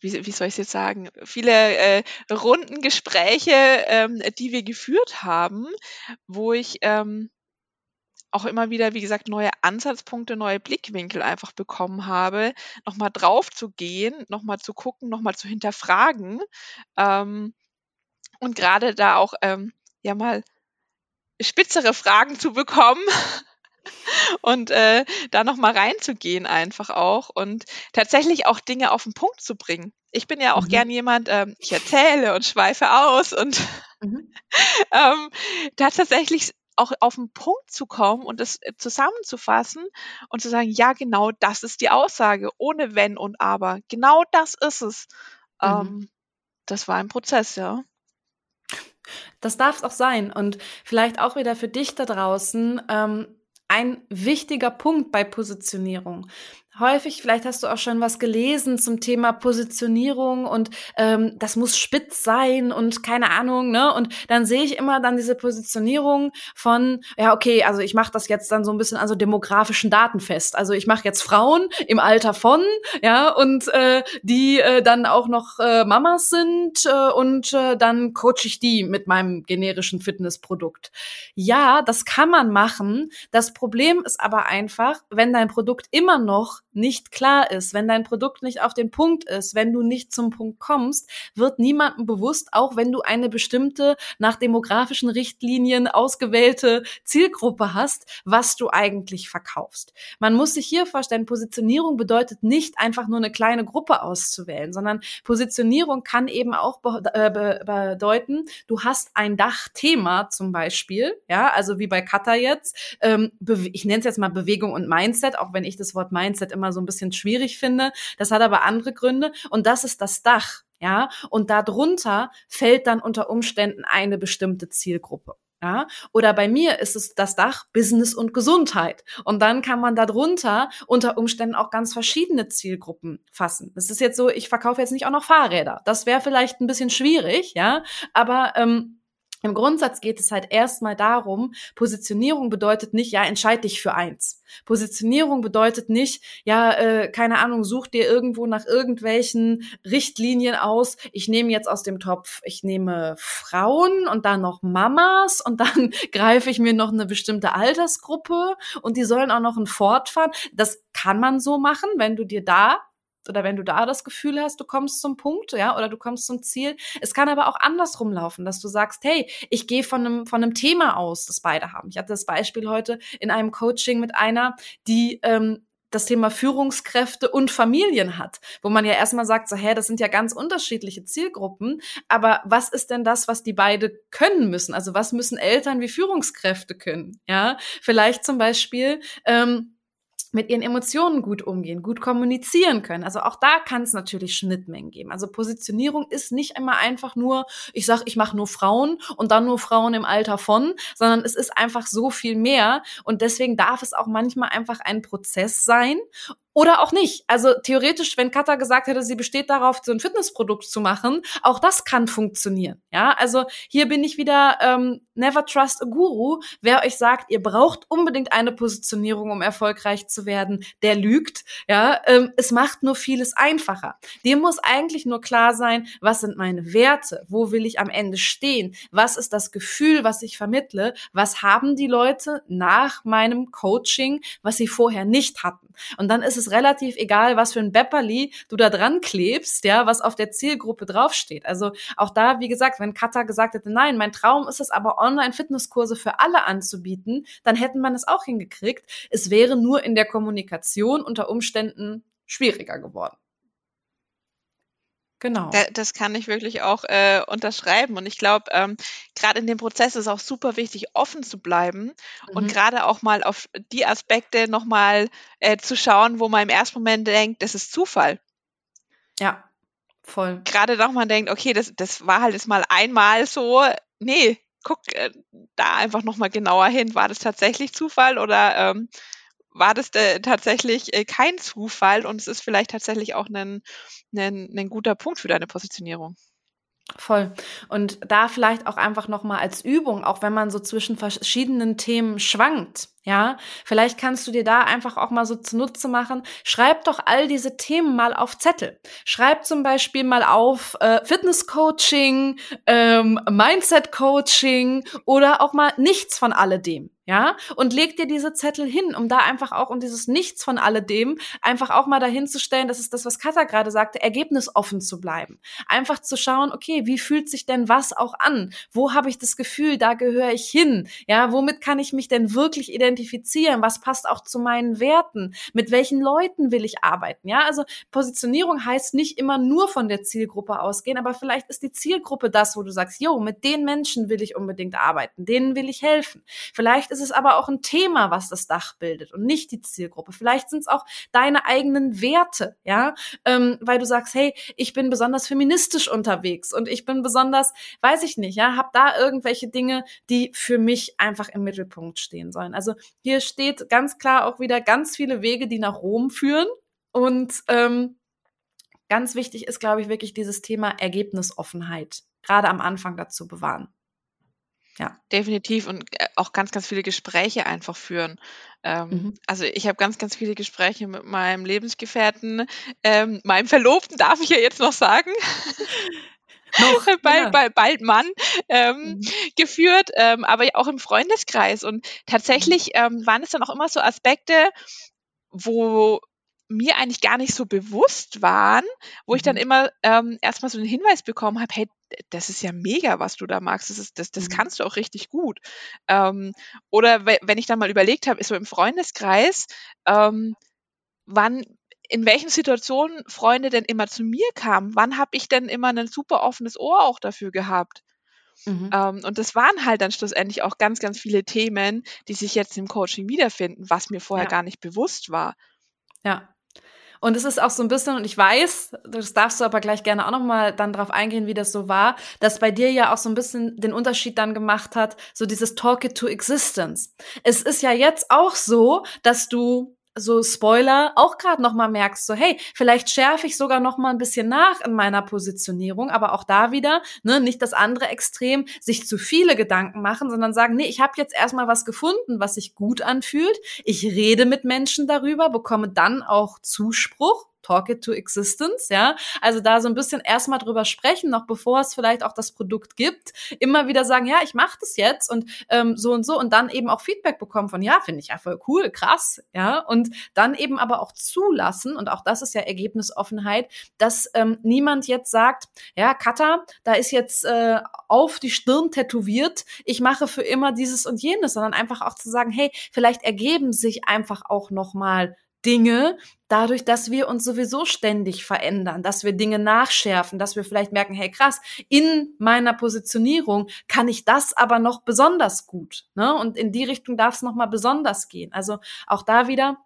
wie, wie soll ich es jetzt sagen, viele äh, runden Gespräche, ähm, die wir geführt haben, wo ich ähm, auch immer wieder, wie gesagt, neue Ansatzpunkte, neue Blickwinkel einfach bekommen habe, nochmal drauf zu gehen, nochmal zu gucken, nochmal zu hinterfragen ähm, und gerade da auch ähm, ja mal spitzere Fragen zu bekommen und äh, da nochmal reinzugehen einfach auch und tatsächlich auch Dinge auf den Punkt zu bringen. Ich bin ja auch mhm. gern jemand, ähm, ich erzähle und schweife aus und mhm. ähm, da tatsächlich auch auf den Punkt zu kommen und das äh, zusammenzufassen und zu sagen, ja, genau das ist die Aussage, ohne wenn und aber. Genau das ist es. Mhm. Ähm, das war ein Prozess, ja. Das darf es auch sein. Und vielleicht auch wieder für dich da draußen ähm, ein wichtiger Punkt bei Positionierung häufig, vielleicht hast du auch schon was gelesen zum Thema Positionierung und ähm, das muss spitz sein und keine Ahnung, ne? Und dann sehe ich immer dann diese Positionierung von, ja, okay, also ich mache das jetzt dann so ein bisschen an so demografischen Daten fest. Also ich mache jetzt Frauen im Alter von, ja, und äh, die äh, dann auch noch äh, Mamas sind äh, und äh, dann coache ich die mit meinem generischen Fitnessprodukt. Ja, das kann man machen. Das Problem ist aber einfach, wenn dein Produkt immer noch nicht klar ist, wenn dein Produkt nicht auf den Punkt ist, wenn du nicht zum Punkt kommst, wird niemandem bewusst, auch wenn du eine bestimmte nach demografischen Richtlinien ausgewählte Zielgruppe hast, was du eigentlich verkaufst. Man muss sich hier vorstellen, Positionierung bedeutet nicht einfach nur eine kleine Gruppe auszuwählen, sondern Positionierung kann eben auch äh, bedeuten, du hast ein Dachthema zum Beispiel, ja, also wie bei Kata jetzt, ähm, ich nenne es jetzt mal Bewegung und Mindset, auch wenn ich das Wort Mindset immer so ein bisschen schwierig finde. Das hat aber andere Gründe. Und das ist das Dach. Ja, und darunter fällt dann unter Umständen eine bestimmte Zielgruppe. Ja, oder bei mir ist es das Dach Business und Gesundheit. Und dann kann man darunter unter Umständen auch ganz verschiedene Zielgruppen fassen. Das ist jetzt so, ich verkaufe jetzt nicht auch noch Fahrräder. Das wäre vielleicht ein bisschen schwierig, ja, aber ähm, im Grundsatz geht es halt erstmal darum, Positionierung bedeutet nicht, ja, entscheid dich für eins. Positionierung bedeutet nicht, ja, äh, keine Ahnung, such dir irgendwo nach irgendwelchen Richtlinien aus. Ich nehme jetzt aus dem Topf, ich nehme Frauen und dann noch Mamas und dann greife ich mir noch eine bestimmte Altersgruppe und die sollen auch noch ein Fortfahren. Das kann man so machen, wenn du dir da oder wenn du da das Gefühl hast, du kommst zum Punkt, ja, oder du kommst zum Ziel. Es kann aber auch andersrum laufen, dass du sagst, hey, ich gehe von einem, von einem Thema aus, das beide haben. Ich hatte das Beispiel heute in einem Coaching mit einer, die ähm, das Thema Führungskräfte und Familien hat, wo man ja erstmal sagt, so, hä, das sind ja ganz unterschiedliche Zielgruppen, aber was ist denn das, was die beide können müssen? Also was müssen Eltern wie Führungskräfte können? Ja, vielleicht zum Beispiel ähm, mit ihren Emotionen gut umgehen, gut kommunizieren können. Also auch da kann es natürlich Schnittmengen geben. Also Positionierung ist nicht immer einfach nur, ich sag, ich mache nur Frauen und dann nur Frauen im Alter von, sondern es ist einfach so viel mehr und deswegen darf es auch manchmal einfach ein Prozess sein oder auch nicht. Also theoretisch, wenn Katha gesagt hätte, sie besteht darauf, so ein Fitnessprodukt zu machen, auch das kann funktionieren. Ja, also hier bin ich wieder ähm, never trust a guru. Wer euch sagt, ihr braucht unbedingt eine Positionierung, um erfolgreich zu werden, der lügt. Ja, ähm, es macht nur vieles einfacher. Dir muss eigentlich nur klar sein, was sind meine Werte, wo will ich am Ende stehen, was ist das Gefühl, was ich vermittle, was haben die Leute nach meinem Coaching, was sie vorher nicht hatten. Und dann ist es relativ egal, was für ein Bepperli du da dran klebst, ja, was auf der Zielgruppe draufsteht. Also auch da, wie gesagt, wenn Katha gesagt hätte, nein, mein Traum ist es aber, Online-Fitnesskurse für alle anzubieten, dann hätten man es auch hingekriegt. Es wäre nur in der Kommunikation unter Umständen schwieriger geworden. Genau. Das kann ich wirklich auch äh, unterschreiben. Und ich glaube, ähm, gerade in dem Prozess ist auch super wichtig, offen zu bleiben mhm. und gerade auch mal auf die Aspekte nochmal äh, zu schauen, wo man im ersten Moment denkt, das ist Zufall. Ja, voll. Gerade nochmal denkt, okay, das, das war halt jetzt mal einmal so. Nee, guck äh, da einfach nochmal genauer hin. War das tatsächlich Zufall oder ähm, war das äh, tatsächlich äh, kein Zufall und es ist vielleicht tatsächlich auch ein, ein, ein guter Punkt für deine Positionierung. Voll. Und da vielleicht auch einfach nochmal als Übung, auch wenn man so zwischen verschiedenen Themen schwankt, ja, vielleicht kannst du dir da einfach auch mal so zunutze machen. Schreib doch all diese Themen mal auf Zettel. Schreib zum Beispiel mal auf äh, Fitness-Coaching, ähm, Mindset-Coaching oder auch mal nichts von alledem ja, und leg dir diese Zettel hin, um da einfach auch um dieses Nichts von alledem einfach auch mal dahin zu stellen, das ist das, was Katha gerade sagte, ergebnisoffen zu bleiben. Einfach zu schauen, okay, wie fühlt sich denn was auch an? Wo habe ich das Gefühl, da gehöre ich hin? Ja, womit kann ich mich denn wirklich identifizieren? Was passt auch zu meinen Werten? Mit welchen Leuten will ich arbeiten? Ja, also Positionierung heißt nicht immer nur von der Zielgruppe ausgehen, aber vielleicht ist die Zielgruppe das, wo du sagst, jo, mit den Menschen will ich unbedingt arbeiten, denen will ich helfen. Vielleicht ist es aber auch ein Thema, was das Dach bildet und nicht die Zielgruppe. Vielleicht sind es auch deine eigenen Werte, ja, ähm, weil du sagst, hey, ich bin besonders feministisch unterwegs und ich bin besonders, weiß ich nicht, ja, hab da irgendwelche Dinge, die für mich einfach im Mittelpunkt stehen sollen. Also hier steht ganz klar auch wieder ganz viele Wege, die nach Rom führen und ähm, ganz wichtig ist, glaube ich, wirklich dieses Thema Ergebnisoffenheit gerade am Anfang dazu bewahren. Ja. Definitiv und äh, auch ganz, ganz viele Gespräche einfach führen. Ähm, mhm. Also ich habe ganz, ganz viele Gespräche mit meinem Lebensgefährten, ähm, meinem Verlobten darf ich ja jetzt noch sagen. noch, bald, ja. bald, bald Mann ähm, mhm. geführt, ähm, aber auch im Freundeskreis. Und tatsächlich ähm, waren es dann auch immer so Aspekte, wo mir eigentlich gar nicht so bewusst waren, wo ich dann mhm. immer ähm, erstmal so einen Hinweis bekommen habe, hey, das ist ja mega, was du da magst, das, ist, das, das mhm. kannst du auch richtig gut. Ähm, oder wenn ich dann mal überlegt habe, ist so im Freundeskreis, ähm, wann, in welchen Situationen Freunde denn immer zu mir kamen, wann habe ich denn immer ein super offenes Ohr auch dafür gehabt? Mhm. Ähm, und das waren halt dann schlussendlich auch ganz, ganz viele Themen, die sich jetzt im Coaching wiederfinden, was mir vorher ja. gar nicht bewusst war. Ja, und es ist auch so ein bisschen, und ich weiß, das darfst du aber gleich gerne auch nochmal dann drauf eingehen, wie das so war, dass bei dir ja auch so ein bisschen den Unterschied dann gemacht hat, so dieses Talk it to existence. Es ist ja jetzt auch so, dass du so Spoiler auch gerade noch mal merkst so hey vielleicht schärfe ich sogar noch mal ein bisschen nach in meiner Positionierung aber auch da wieder ne nicht das andere Extrem sich zu viele Gedanken machen sondern sagen nee ich habe jetzt erstmal was gefunden was sich gut anfühlt. Ich rede mit Menschen darüber bekomme dann auch Zuspruch Talk it to existence, ja. Also da so ein bisschen erstmal drüber sprechen, noch bevor es vielleicht auch das Produkt gibt, immer wieder sagen, ja, ich mache das jetzt und ähm, so und so und dann eben auch Feedback bekommen von, ja, finde ich ja voll cool, krass, ja. Und dann eben aber auch zulassen, und auch das ist ja Ergebnisoffenheit, dass ähm, niemand jetzt sagt, ja, Kata, da ist jetzt äh, auf die Stirn tätowiert, ich mache für immer dieses und jenes, sondern einfach auch zu sagen, hey, vielleicht ergeben sich einfach auch noch mal Dinge, dadurch, dass wir uns sowieso ständig verändern, dass wir Dinge nachschärfen, dass wir vielleicht merken, hey krass, in meiner Positionierung kann ich das aber noch besonders gut. Ne? Und in die Richtung darf es nochmal besonders gehen. Also auch da wieder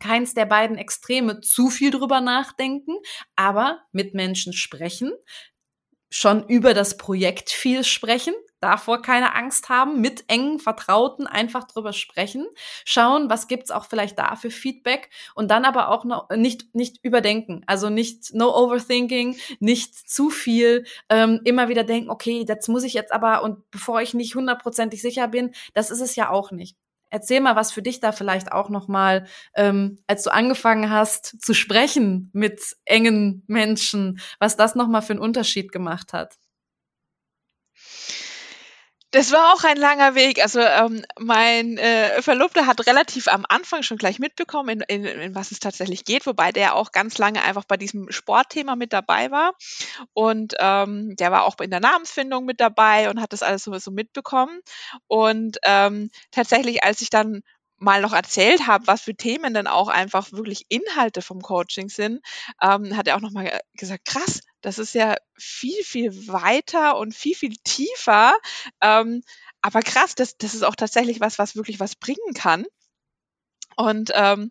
keins der beiden Extreme zu viel drüber nachdenken, aber mit Menschen sprechen, schon über das Projekt viel sprechen, davor keine Angst haben, mit engen Vertrauten einfach drüber sprechen, schauen, was gibt's auch vielleicht da für Feedback und dann aber auch noch nicht nicht überdenken, also nicht no overthinking, nicht zu viel, ähm, immer wieder denken, okay, das muss ich jetzt aber und bevor ich nicht hundertprozentig sicher bin, das ist es ja auch nicht. Erzähl mal, was für dich da vielleicht auch noch mal, ähm, als du angefangen hast zu sprechen mit engen Menschen, was das noch mal für einen Unterschied gemacht hat. Das war auch ein langer Weg. Also ähm, mein äh, Verlobter hat relativ am Anfang schon gleich mitbekommen, in, in, in was es tatsächlich geht, wobei der auch ganz lange einfach bei diesem Sportthema mit dabei war. Und ähm, der war auch in der Namensfindung mit dabei und hat das alles sowieso mitbekommen. Und ähm, tatsächlich, als ich dann mal noch erzählt habe, was für Themen dann auch einfach wirklich Inhalte vom Coaching sind, ähm, hat er auch nochmal gesagt, krass, das ist ja viel, viel weiter und viel, viel tiefer. Ähm, aber krass, das, das ist auch tatsächlich was, was wirklich was bringen kann. Und ähm,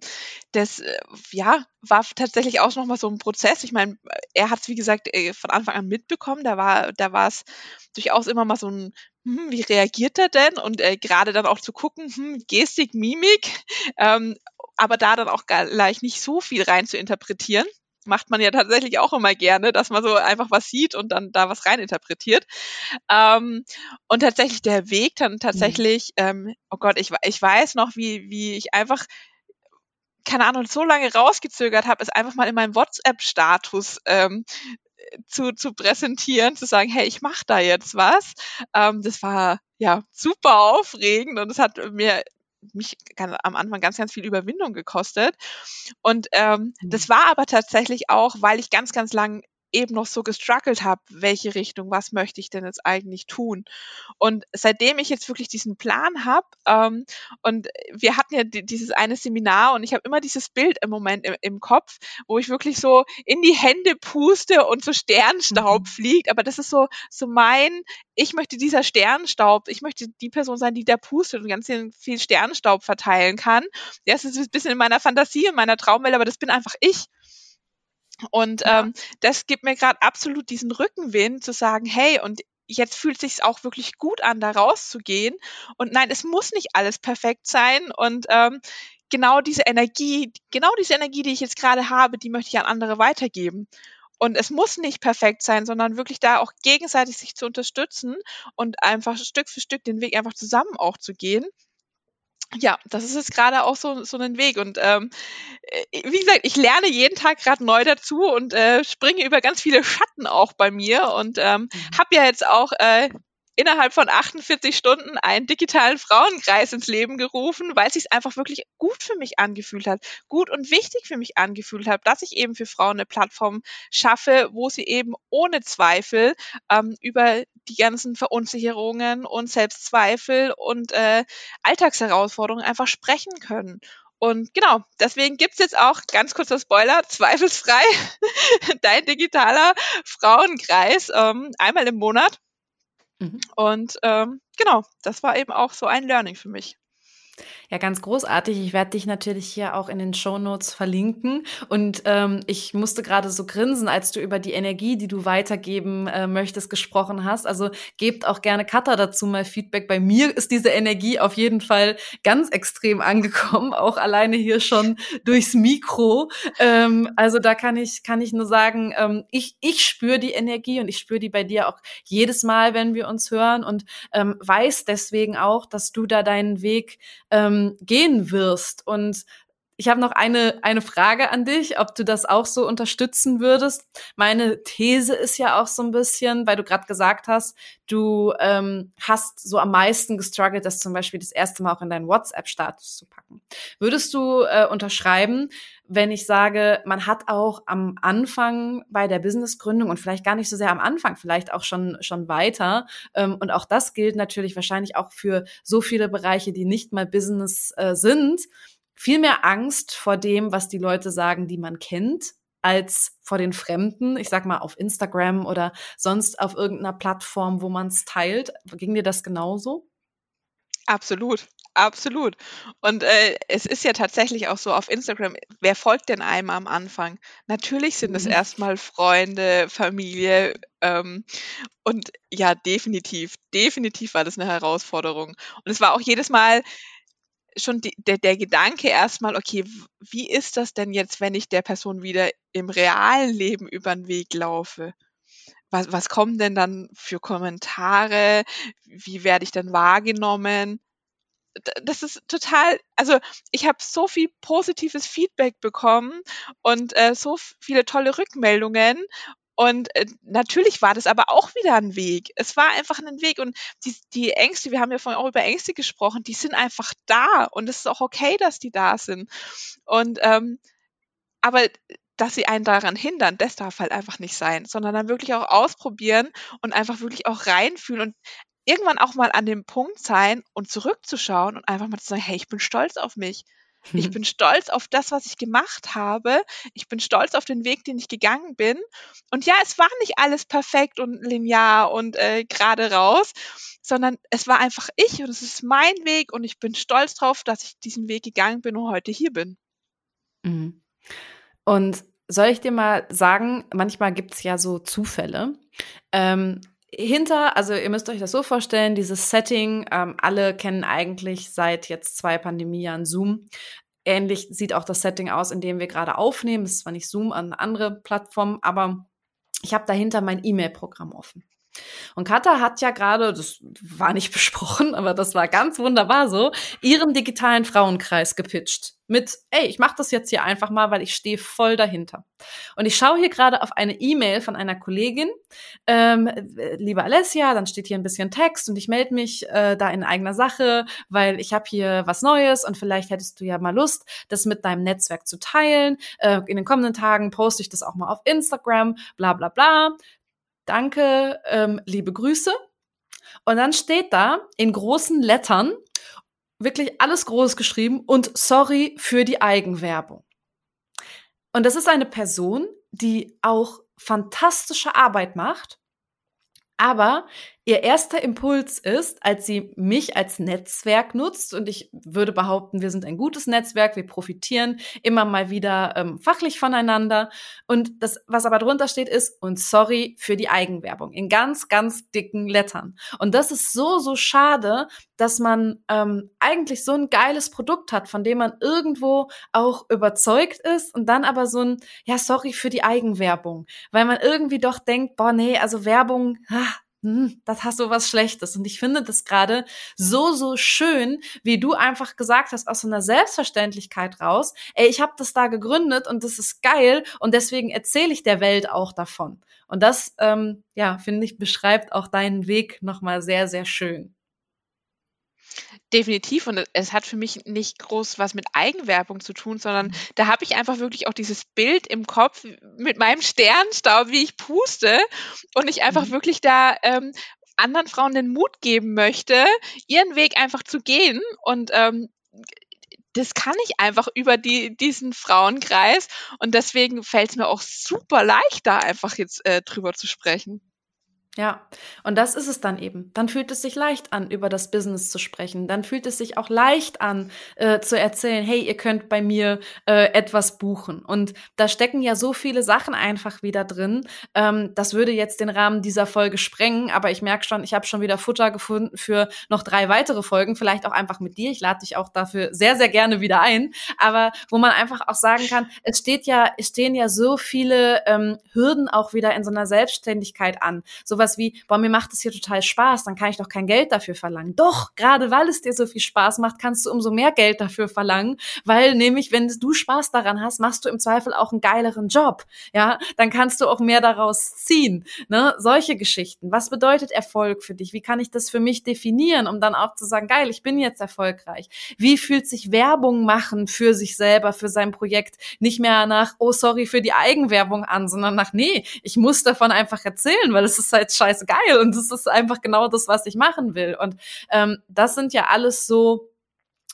das, äh, ja, war tatsächlich auch nochmal so ein Prozess. Ich meine, er hat es, wie gesagt, äh, von Anfang an mitbekommen. Da war, da war es durchaus immer mal so ein, hm, wie reagiert er denn? Und äh, gerade dann auch zu gucken, hm, Gestik, Mimik, ähm, aber da dann auch gleich nicht so viel rein zu interpretieren. Macht man ja tatsächlich auch immer gerne, dass man so einfach was sieht und dann da was rein interpretiert. Ähm, und tatsächlich der Weg dann tatsächlich, ähm, oh Gott, ich, ich weiß noch, wie, wie ich einfach keine Ahnung, so lange rausgezögert habe, es einfach mal in meinem WhatsApp-Status ähm, zu, zu präsentieren, zu sagen, hey, ich mache da jetzt was. Ähm, das war ja super aufregend und es hat mir mich am Anfang ganz, ganz viel Überwindung gekostet. Und ähm, mhm. das war aber tatsächlich auch, weil ich ganz, ganz lang eben noch so gestruggelt habe, welche Richtung, was möchte ich denn jetzt eigentlich tun? Und seitdem ich jetzt wirklich diesen Plan habe, ähm, und wir hatten ja dieses eine Seminar und ich habe immer dieses Bild im Moment im, im, Kopf, wo ich wirklich so in die Hände puste und so Sternstaub mhm. fliegt, aber das ist so, so mein, ich möchte dieser Sternstaub, ich möchte die Person sein, die da pustet und ganz viel Sternstaub verteilen kann. Ja, es ist ein bisschen in meiner Fantasie, in meiner Traumwelt, aber das bin einfach ich. Und ja. ähm, das gibt mir gerade absolut diesen Rückenwind zu sagen, hey, und jetzt fühlt sich auch wirklich gut an, da rauszugehen. Und nein, es muss nicht alles perfekt sein. Und ähm, genau diese Energie, genau diese Energie, die ich jetzt gerade habe, die möchte ich an andere weitergeben. Und es muss nicht perfekt sein, sondern wirklich da auch gegenseitig sich zu unterstützen und einfach Stück für Stück den Weg einfach zusammen auch zu gehen ja, das ist jetzt gerade auch so, so ein Weg. Und ähm, äh, wie gesagt, ich lerne jeden Tag gerade neu dazu und äh, springe über ganz viele Schatten auch bei mir und ähm, mhm. habe ja jetzt auch äh, innerhalb von 48 Stunden einen digitalen Frauenkreis ins Leben gerufen, weil es sich einfach wirklich gut für mich angefühlt hat, gut und wichtig für mich angefühlt hat, dass ich eben für Frauen eine Plattform schaffe, wo sie eben ohne Zweifel ähm, über die ganzen Verunsicherungen und Selbstzweifel und äh, Alltagsherausforderungen einfach sprechen können. Und genau, deswegen gibt's jetzt auch, ganz kurzer Spoiler, zweifelsfrei, dein digitaler Frauenkreis ähm, einmal im Monat Mhm. Und ähm, genau, das war eben auch so ein Learning für mich. Ja, ganz großartig. Ich werde dich natürlich hier auch in den Show Notes verlinken. Und ähm, ich musste gerade so grinsen, als du über die Energie, die du weitergeben äh, möchtest, gesprochen hast. Also gebt auch gerne Katha dazu mal Feedback. Bei mir ist diese Energie auf jeden Fall ganz extrem angekommen, auch alleine hier schon durchs Mikro. Ähm, also da kann ich, kann ich nur sagen, ähm, ich, ich spüre die Energie und ich spüre die bei dir auch jedes Mal, wenn wir uns hören und ähm, weiß deswegen auch, dass du da deinen Weg ähm, gehen wirst. Und ich habe noch eine, eine Frage an dich, ob du das auch so unterstützen würdest. Meine These ist ja auch so ein bisschen, weil du gerade gesagt hast, du ähm, hast so am meisten gestruggelt, das zum Beispiel das erste Mal auch in deinen WhatsApp-Status zu packen. Würdest du äh, unterschreiben, wenn ich sage, man hat auch am Anfang bei der Businessgründung und vielleicht gar nicht so sehr am Anfang, vielleicht auch schon, schon weiter, ähm, und auch das gilt natürlich wahrscheinlich auch für so viele Bereiche, die nicht mal Business äh, sind, viel mehr Angst vor dem, was die Leute sagen, die man kennt, als vor den Fremden. Ich sag mal auf Instagram oder sonst auf irgendeiner Plattform, wo man es teilt. Ging dir das genauso? Absolut, absolut. Und äh, es ist ja tatsächlich auch so auf Instagram, wer folgt denn einem am Anfang? Natürlich sind es mhm. erstmal Freunde, Familie. Ähm, und ja, definitiv, definitiv war das eine Herausforderung. Und es war auch jedes Mal schon die, der, der Gedanke erstmal, okay, wie ist das denn jetzt, wenn ich der Person wieder im realen Leben über den Weg laufe? Was, was kommen denn dann für Kommentare? Wie werde ich dann wahrgenommen? das ist total, also ich habe so viel positives Feedback bekommen und äh, so viele tolle Rückmeldungen und äh, natürlich war das aber auch wieder ein Weg. Es war einfach ein Weg. Und die, die Ängste, wir haben ja vorhin auch über Ängste gesprochen, die sind einfach da. Und es ist auch okay, dass die da sind. Und ähm, aber dass sie einen daran hindern, das darf halt einfach nicht sein, sondern dann wirklich auch ausprobieren und einfach wirklich auch reinfühlen und irgendwann auch mal an dem Punkt sein und zurückzuschauen und einfach mal zu sagen, hey, ich bin stolz auf mich. Ich mhm. bin stolz auf das, was ich gemacht habe. Ich bin stolz auf den Weg, den ich gegangen bin. Und ja, es war nicht alles perfekt und linear und äh, gerade raus, sondern es war einfach ich und es ist mein Weg und ich bin stolz drauf, dass ich diesen Weg gegangen bin und heute hier bin. Mhm. Und soll ich dir mal sagen, manchmal gibt es ja so Zufälle. Ähm, hinter, also ihr müsst euch das so vorstellen, dieses Setting, ähm, alle kennen eigentlich seit jetzt zwei Pandemiejahren Zoom. Ähnlich sieht auch das Setting aus, in dem wir gerade aufnehmen. Es ist zwar nicht Zoom, an andere Plattformen, aber ich habe dahinter mein E-Mail-Programm offen. Und Katha hat ja gerade, das war nicht besprochen, aber das war ganz wunderbar so, ihren digitalen Frauenkreis gepitcht. Mit, ey, ich mache das jetzt hier einfach mal, weil ich stehe voll dahinter. Und ich schaue hier gerade auf eine E-Mail von einer Kollegin, ähm, liebe Alessia, dann steht hier ein bisschen Text und ich melde mich äh, da in eigener Sache, weil ich habe hier was Neues und vielleicht hättest du ja mal Lust, das mit deinem Netzwerk zu teilen. Äh, in den kommenden Tagen poste ich das auch mal auf Instagram, bla bla bla danke, ähm, liebe Grüße. Und dann steht da in großen Lettern, wirklich alles groß geschrieben und sorry für die Eigenwerbung. Und das ist eine Person, die auch fantastische Arbeit macht, aber ihr erster Impuls ist, als sie mich als Netzwerk nutzt, und ich würde behaupten, wir sind ein gutes Netzwerk, wir profitieren immer mal wieder ähm, fachlich voneinander. Und das, was aber drunter steht, ist, und sorry für die Eigenwerbung, in ganz, ganz dicken Lettern. Und das ist so, so schade, dass man ähm, eigentlich so ein geiles Produkt hat, von dem man irgendwo auch überzeugt ist und dann aber so ein, ja, sorry für die Eigenwerbung, weil man irgendwie doch denkt, boah, nee, also Werbung, ah, hm, das hast du was Schlechtes. Und ich finde das gerade so, so schön, wie du einfach gesagt hast, aus so einer Selbstverständlichkeit raus, ey, ich habe das da gegründet und das ist geil und deswegen erzähle ich der Welt auch davon. Und das, ähm, ja, finde ich, beschreibt auch deinen Weg nochmal sehr, sehr schön. Definitiv und es hat für mich nicht groß was mit Eigenwerbung zu tun, sondern mhm. da habe ich einfach wirklich auch dieses Bild im Kopf mit meinem Sternstaub, wie ich puste und ich einfach mhm. wirklich da ähm, anderen Frauen den Mut geben möchte, ihren Weg einfach zu gehen und ähm, das kann ich einfach über die, diesen Frauenkreis und deswegen fällt es mir auch super leicht, da einfach jetzt äh, drüber zu sprechen. Ja, und das ist es dann eben. Dann fühlt es sich leicht an, über das Business zu sprechen. Dann fühlt es sich auch leicht an, äh, zu erzählen, hey, ihr könnt bei mir äh, etwas buchen. Und da stecken ja so viele Sachen einfach wieder drin. Ähm, das würde jetzt den Rahmen dieser Folge sprengen, aber ich merke schon, ich habe schon wieder Futter gefunden für noch drei weitere Folgen, vielleicht auch einfach mit dir. Ich lade dich auch dafür sehr, sehr gerne wieder ein. Aber wo man einfach auch sagen kann, es steht ja, es stehen ja so viele ähm, Hürden auch wieder in so einer Selbstständigkeit an. So sowas wie, boah, mir macht es hier total Spaß, dann kann ich doch kein Geld dafür verlangen. Doch, gerade weil es dir so viel Spaß macht, kannst du umso mehr Geld dafür verlangen, weil nämlich, wenn du Spaß daran hast, machst du im Zweifel auch einen geileren Job. Ja, dann kannst du auch mehr daraus ziehen. Ne? Solche Geschichten. Was bedeutet Erfolg für dich? Wie kann ich das für mich definieren, um dann auch zu sagen, geil, ich bin jetzt erfolgreich? Wie fühlt sich Werbung machen für sich selber, für sein Projekt nicht mehr nach, oh sorry für die Eigenwerbung an, sondern nach, nee, ich muss davon einfach erzählen, weil es ist halt jetzt scheiße geil und das ist einfach genau das, was ich machen will. Und ähm, das sind ja alles so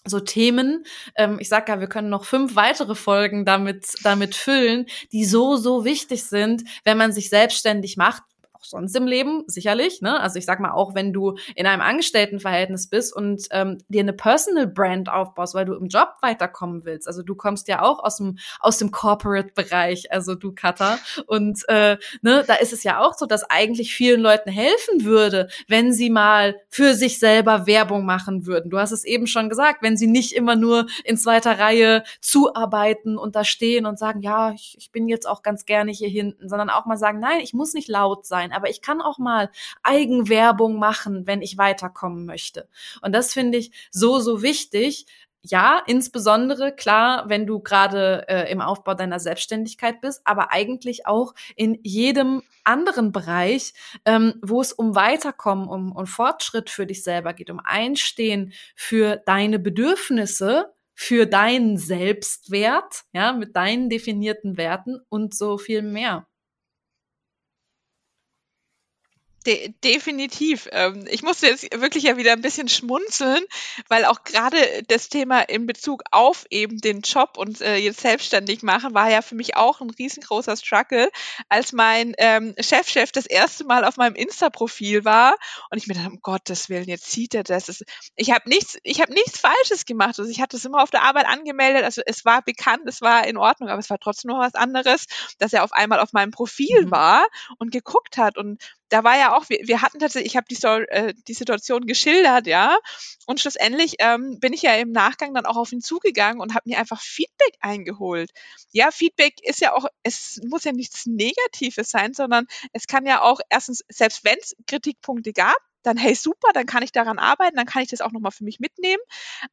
so Themen. Ähm, ich sage ja, wir können noch fünf weitere Folgen damit damit füllen, die so so wichtig sind, wenn man sich selbstständig macht sonst im Leben, sicherlich. Ne? Also ich sag mal, auch wenn du in einem Angestelltenverhältnis bist und ähm, dir eine Personal Brand aufbaust, weil du im Job weiterkommen willst. Also du kommst ja auch aus dem, aus dem Corporate-Bereich, also du Cutter. Und äh, ne, da ist es ja auch so, dass eigentlich vielen Leuten helfen würde, wenn sie mal für sich selber Werbung machen würden. Du hast es eben schon gesagt, wenn sie nicht immer nur in zweiter Reihe zuarbeiten und da stehen und sagen, ja, ich, ich bin jetzt auch ganz gerne hier hinten, sondern auch mal sagen, nein, ich muss nicht laut sein aber ich kann auch mal Eigenwerbung machen, wenn ich weiterkommen möchte. Und das finde ich so, so wichtig, ja, insbesondere klar, wenn du gerade äh, im Aufbau deiner Selbstständigkeit bist, aber eigentlich auch in jedem anderen Bereich, ähm, wo es um Weiterkommen, um, um Fortschritt für dich selber geht, um Einstehen für deine Bedürfnisse, für deinen Selbstwert, ja, mit deinen definierten Werten und so viel mehr. De definitiv. Ähm, ich musste jetzt wirklich ja wieder ein bisschen schmunzeln, weil auch gerade das Thema in Bezug auf eben den Job und äh, jetzt selbstständig machen war ja für mich auch ein riesengroßer Struggle, als mein ähm, Chefchef das erste Mal auf meinem Insta-Profil war und ich mir dachte, um Gottes Willen, jetzt sieht er das. das ich habe nichts, ich habe nichts Falsches gemacht. Also ich hatte es immer auf der Arbeit angemeldet. Also es war bekannt, es war in Ordnung, aber es war trotzdem noch was anderes, dass er auf einmal auf meinem Profil mhm. war und geguckt hat und da war ja auch, wir, wir hatten tatsächlich, ich habe die, äh, die Situation geschildert, ja, und schlussendlich ähm, bin ich ja im Nachgang dann auch auf ihn zugegangen und habe mir einfach Feedback eingeholt. Ja, Feedback ist ja auch, es muss ja nichts Negatives sein, sondern es kann ja auch erstens, selbst wenn es Kritikpunkte gab, dann hey super, dann kann ich daran arbeiten, dann kann ich das auch nochmal für mich mitnehmen.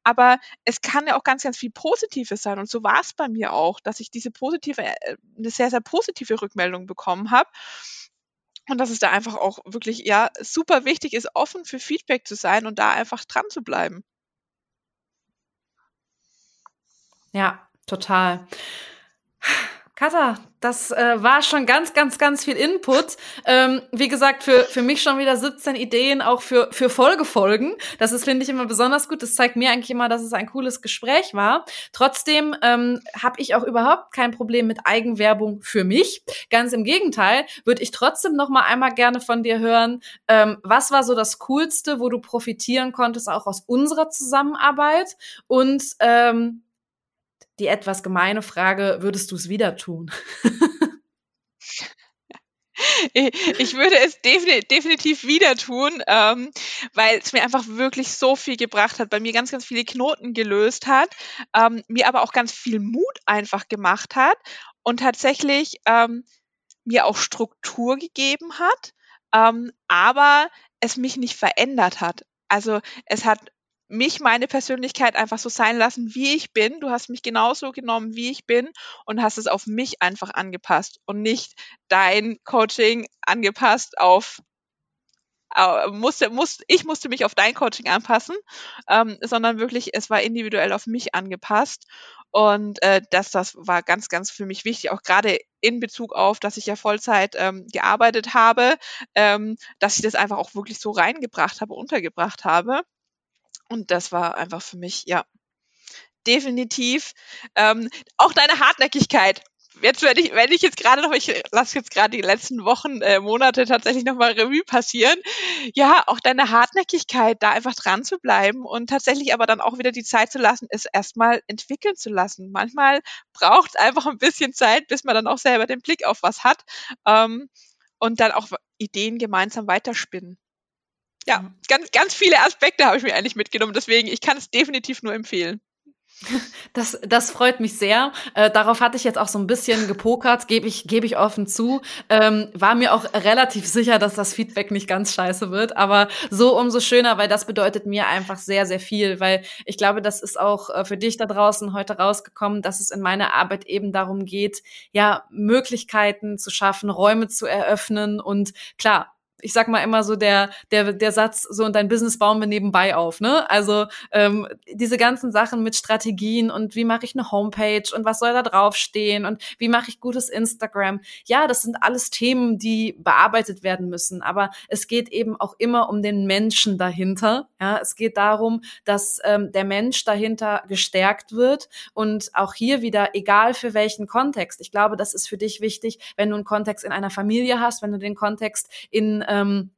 Aber es kann ja auch ganz, ganz viel Positives sein. Und so war es bei mir auch, dass ich diese positive, äh, eine sehr, sehr positive Rückmeldung bekommen habe. Und dass es da einfach auch wirklich, ja, super wichtig ist, offen für Feedback zu sein und da einfach dran zu bleiben. Ja, total. Katha, das äh, war schon ganz, ganz, ganz viel Input. Ähm, wie gesagt, für, für mich schon wieder 17 Ideen, auch für, für Folgefolgen. Das ist, finde ich, immer besonders gut. Das zeigt mir eigentlich immer, dass es ein cooles Gespräch war. Trotzdem ähm, habe ich auch überhaupt kein Problem mit Eigenwerbung für mich. Ganz im Gegenteil, würde ich trotzdem noch mal einmal gerne von dir hören, ähm, was war so das Coolste, wo du profitieren konntest, auch aus unserer Zusammenarbeit? Und ähm, die etwas gemeine Frage, würdest du es wieder tun? ich würde es definitiv wieder tun, ähm, weil es mir einfach wirklich so viel gebracht hat, bei mir ganz, ganz viele Knoten gelöst hat, ähm, mir aber auch ganz viel Mut einfach gemacht hat und tatsächlich ähm, mir auch Struktur gegeben hat, aber es mich nicht verändert hat. Also es hat mich, meine Persönlichkeit einfach so sein lassen, wie ich bin. Du hast mich genauso genommen, wie ich bin und hast es auf mich einfach angepasst und nicht dein Coaching angepasst auf musste, musste, ich musste mich auf dein Coaching anpassen, ähm, sondern wirklich, es war individuell auf mich angepasst. Und äh, das, das war ganz, ganz für mich wichtig, auch gerade in Bezug auf, dass ich ja Vollzeit ähm, gearbeitet habe, ähm, dass ich das einfach auch wirklich so reingebracht habe, untergebracht habe. Und das war einfach für mich, ja, definitiv. Ähm, auch deine Hartnäckigkeit. Jetzt, wenn ich, wenn ich jetzt gerade noch, ich lasse jetzt gerade die letzten Wochen, äh, Monate tatsächlich nochmal Revue passieren. Ja, auch deine Hartnäckigkeit, da einfach dran zu bleiben und tatsächlich aber dann auch wieder die Zeit zu lassen, es erstmal entwickeln zu lassen. Manchmal braucht es einfach ein bisschen Zeit, bis man dann auch selber den Blick auf was hat ähm, und dann auch Ideen gemeinsam weiterspinnen ja, ganz, ganz viele Aspekte habe ich mir eigentlich mitgenommen. Deswegen, ich kann es definitiv nur empfehlen. Das, das freut mich sehr. Äh, darauf hatte ich jetzt auch so ein bisschen gepokert, gebe ich, gebe ich offen zu. Ähm, war mir auch relativ sicher, dass das Feedback nicht ganz scheiße wird, aber so umso schöner, weil das bedeutet mir einfach sehr, sehr viel, weil ich glaube, das ist auch äh, für dich da draußen heute rausgekommen, dass es in meiner Arbeit eben darum geht, ja, Möglichkeiten zu schaffen, Räume zu eröffnen und klar, ich sag mal immer so der, der, der Satz, so und dein Business bauen wir nebenbei auf, ne? Also ähm, diese ganzen Sachen mit Strategien und wie mache ich eine Homepage und was soll da draufstehen und wie mache ich gutes Instagram. Ja, das sind alles Themen, die bearbeitet werden müssen, aber es geht eben auch immer um den Menschen dahinter. Ja, es geht darum, dass ähm, der Mensch dahinter gestärkt wird und auch hier wieder, egal für welchen Kontext. Ich glaube, das ist für dich wichtig, wenn du einen Kontext in einer Familie hast, wenn du den Kontext in ähm,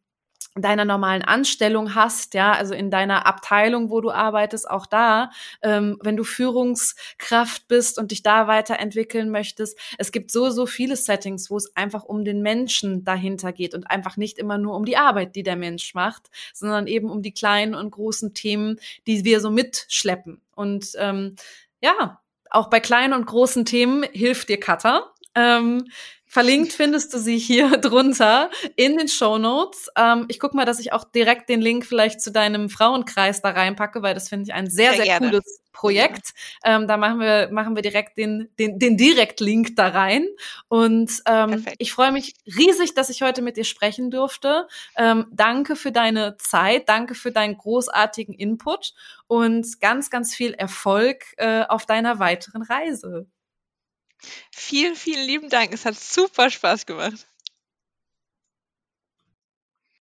deiner normalen Anstellung hast, ja, also in deiner Abteilung, wo du arbeitest, auch da, ähm, wenn du Führungskraft bist und dich da weiterentwickeln möchtest. Es gibt so, so viele Settings, wo es einfach um den Menschen dahinter geht und einfach nicht immer nur um die Arbeit, die der Mensch macht, sondern eben um die kleinen und großen Themen, die wir so mitschleppen. Und ähm, ja, auch bei kleinen und großen Themen hilft dir Cutter. Ähm, Verlinkt findest du sie hier drunter in den Show Notes. Ähm, ich gucke mal, dass ich auch direkt den Link vielleicht zu deinem Frauenkreis da reinpacke, weil das finde ich ein sehr, sehr, sehr cooles Projekt. Ja. Ähm, da machen wir, machen wir direkt den, den, den Direktlink da rein. Und ähm, ich freue mich riesig, dass ich heute mit dir sprechen durfte. Ähm, danke für deine Zeit, danke für deinen großartigen Input und ganz, ganz viel Erfolg äh, auf deiner weiteren Reise. Vielen, vielen lieben Dank. Es hat super Spaß gemacht.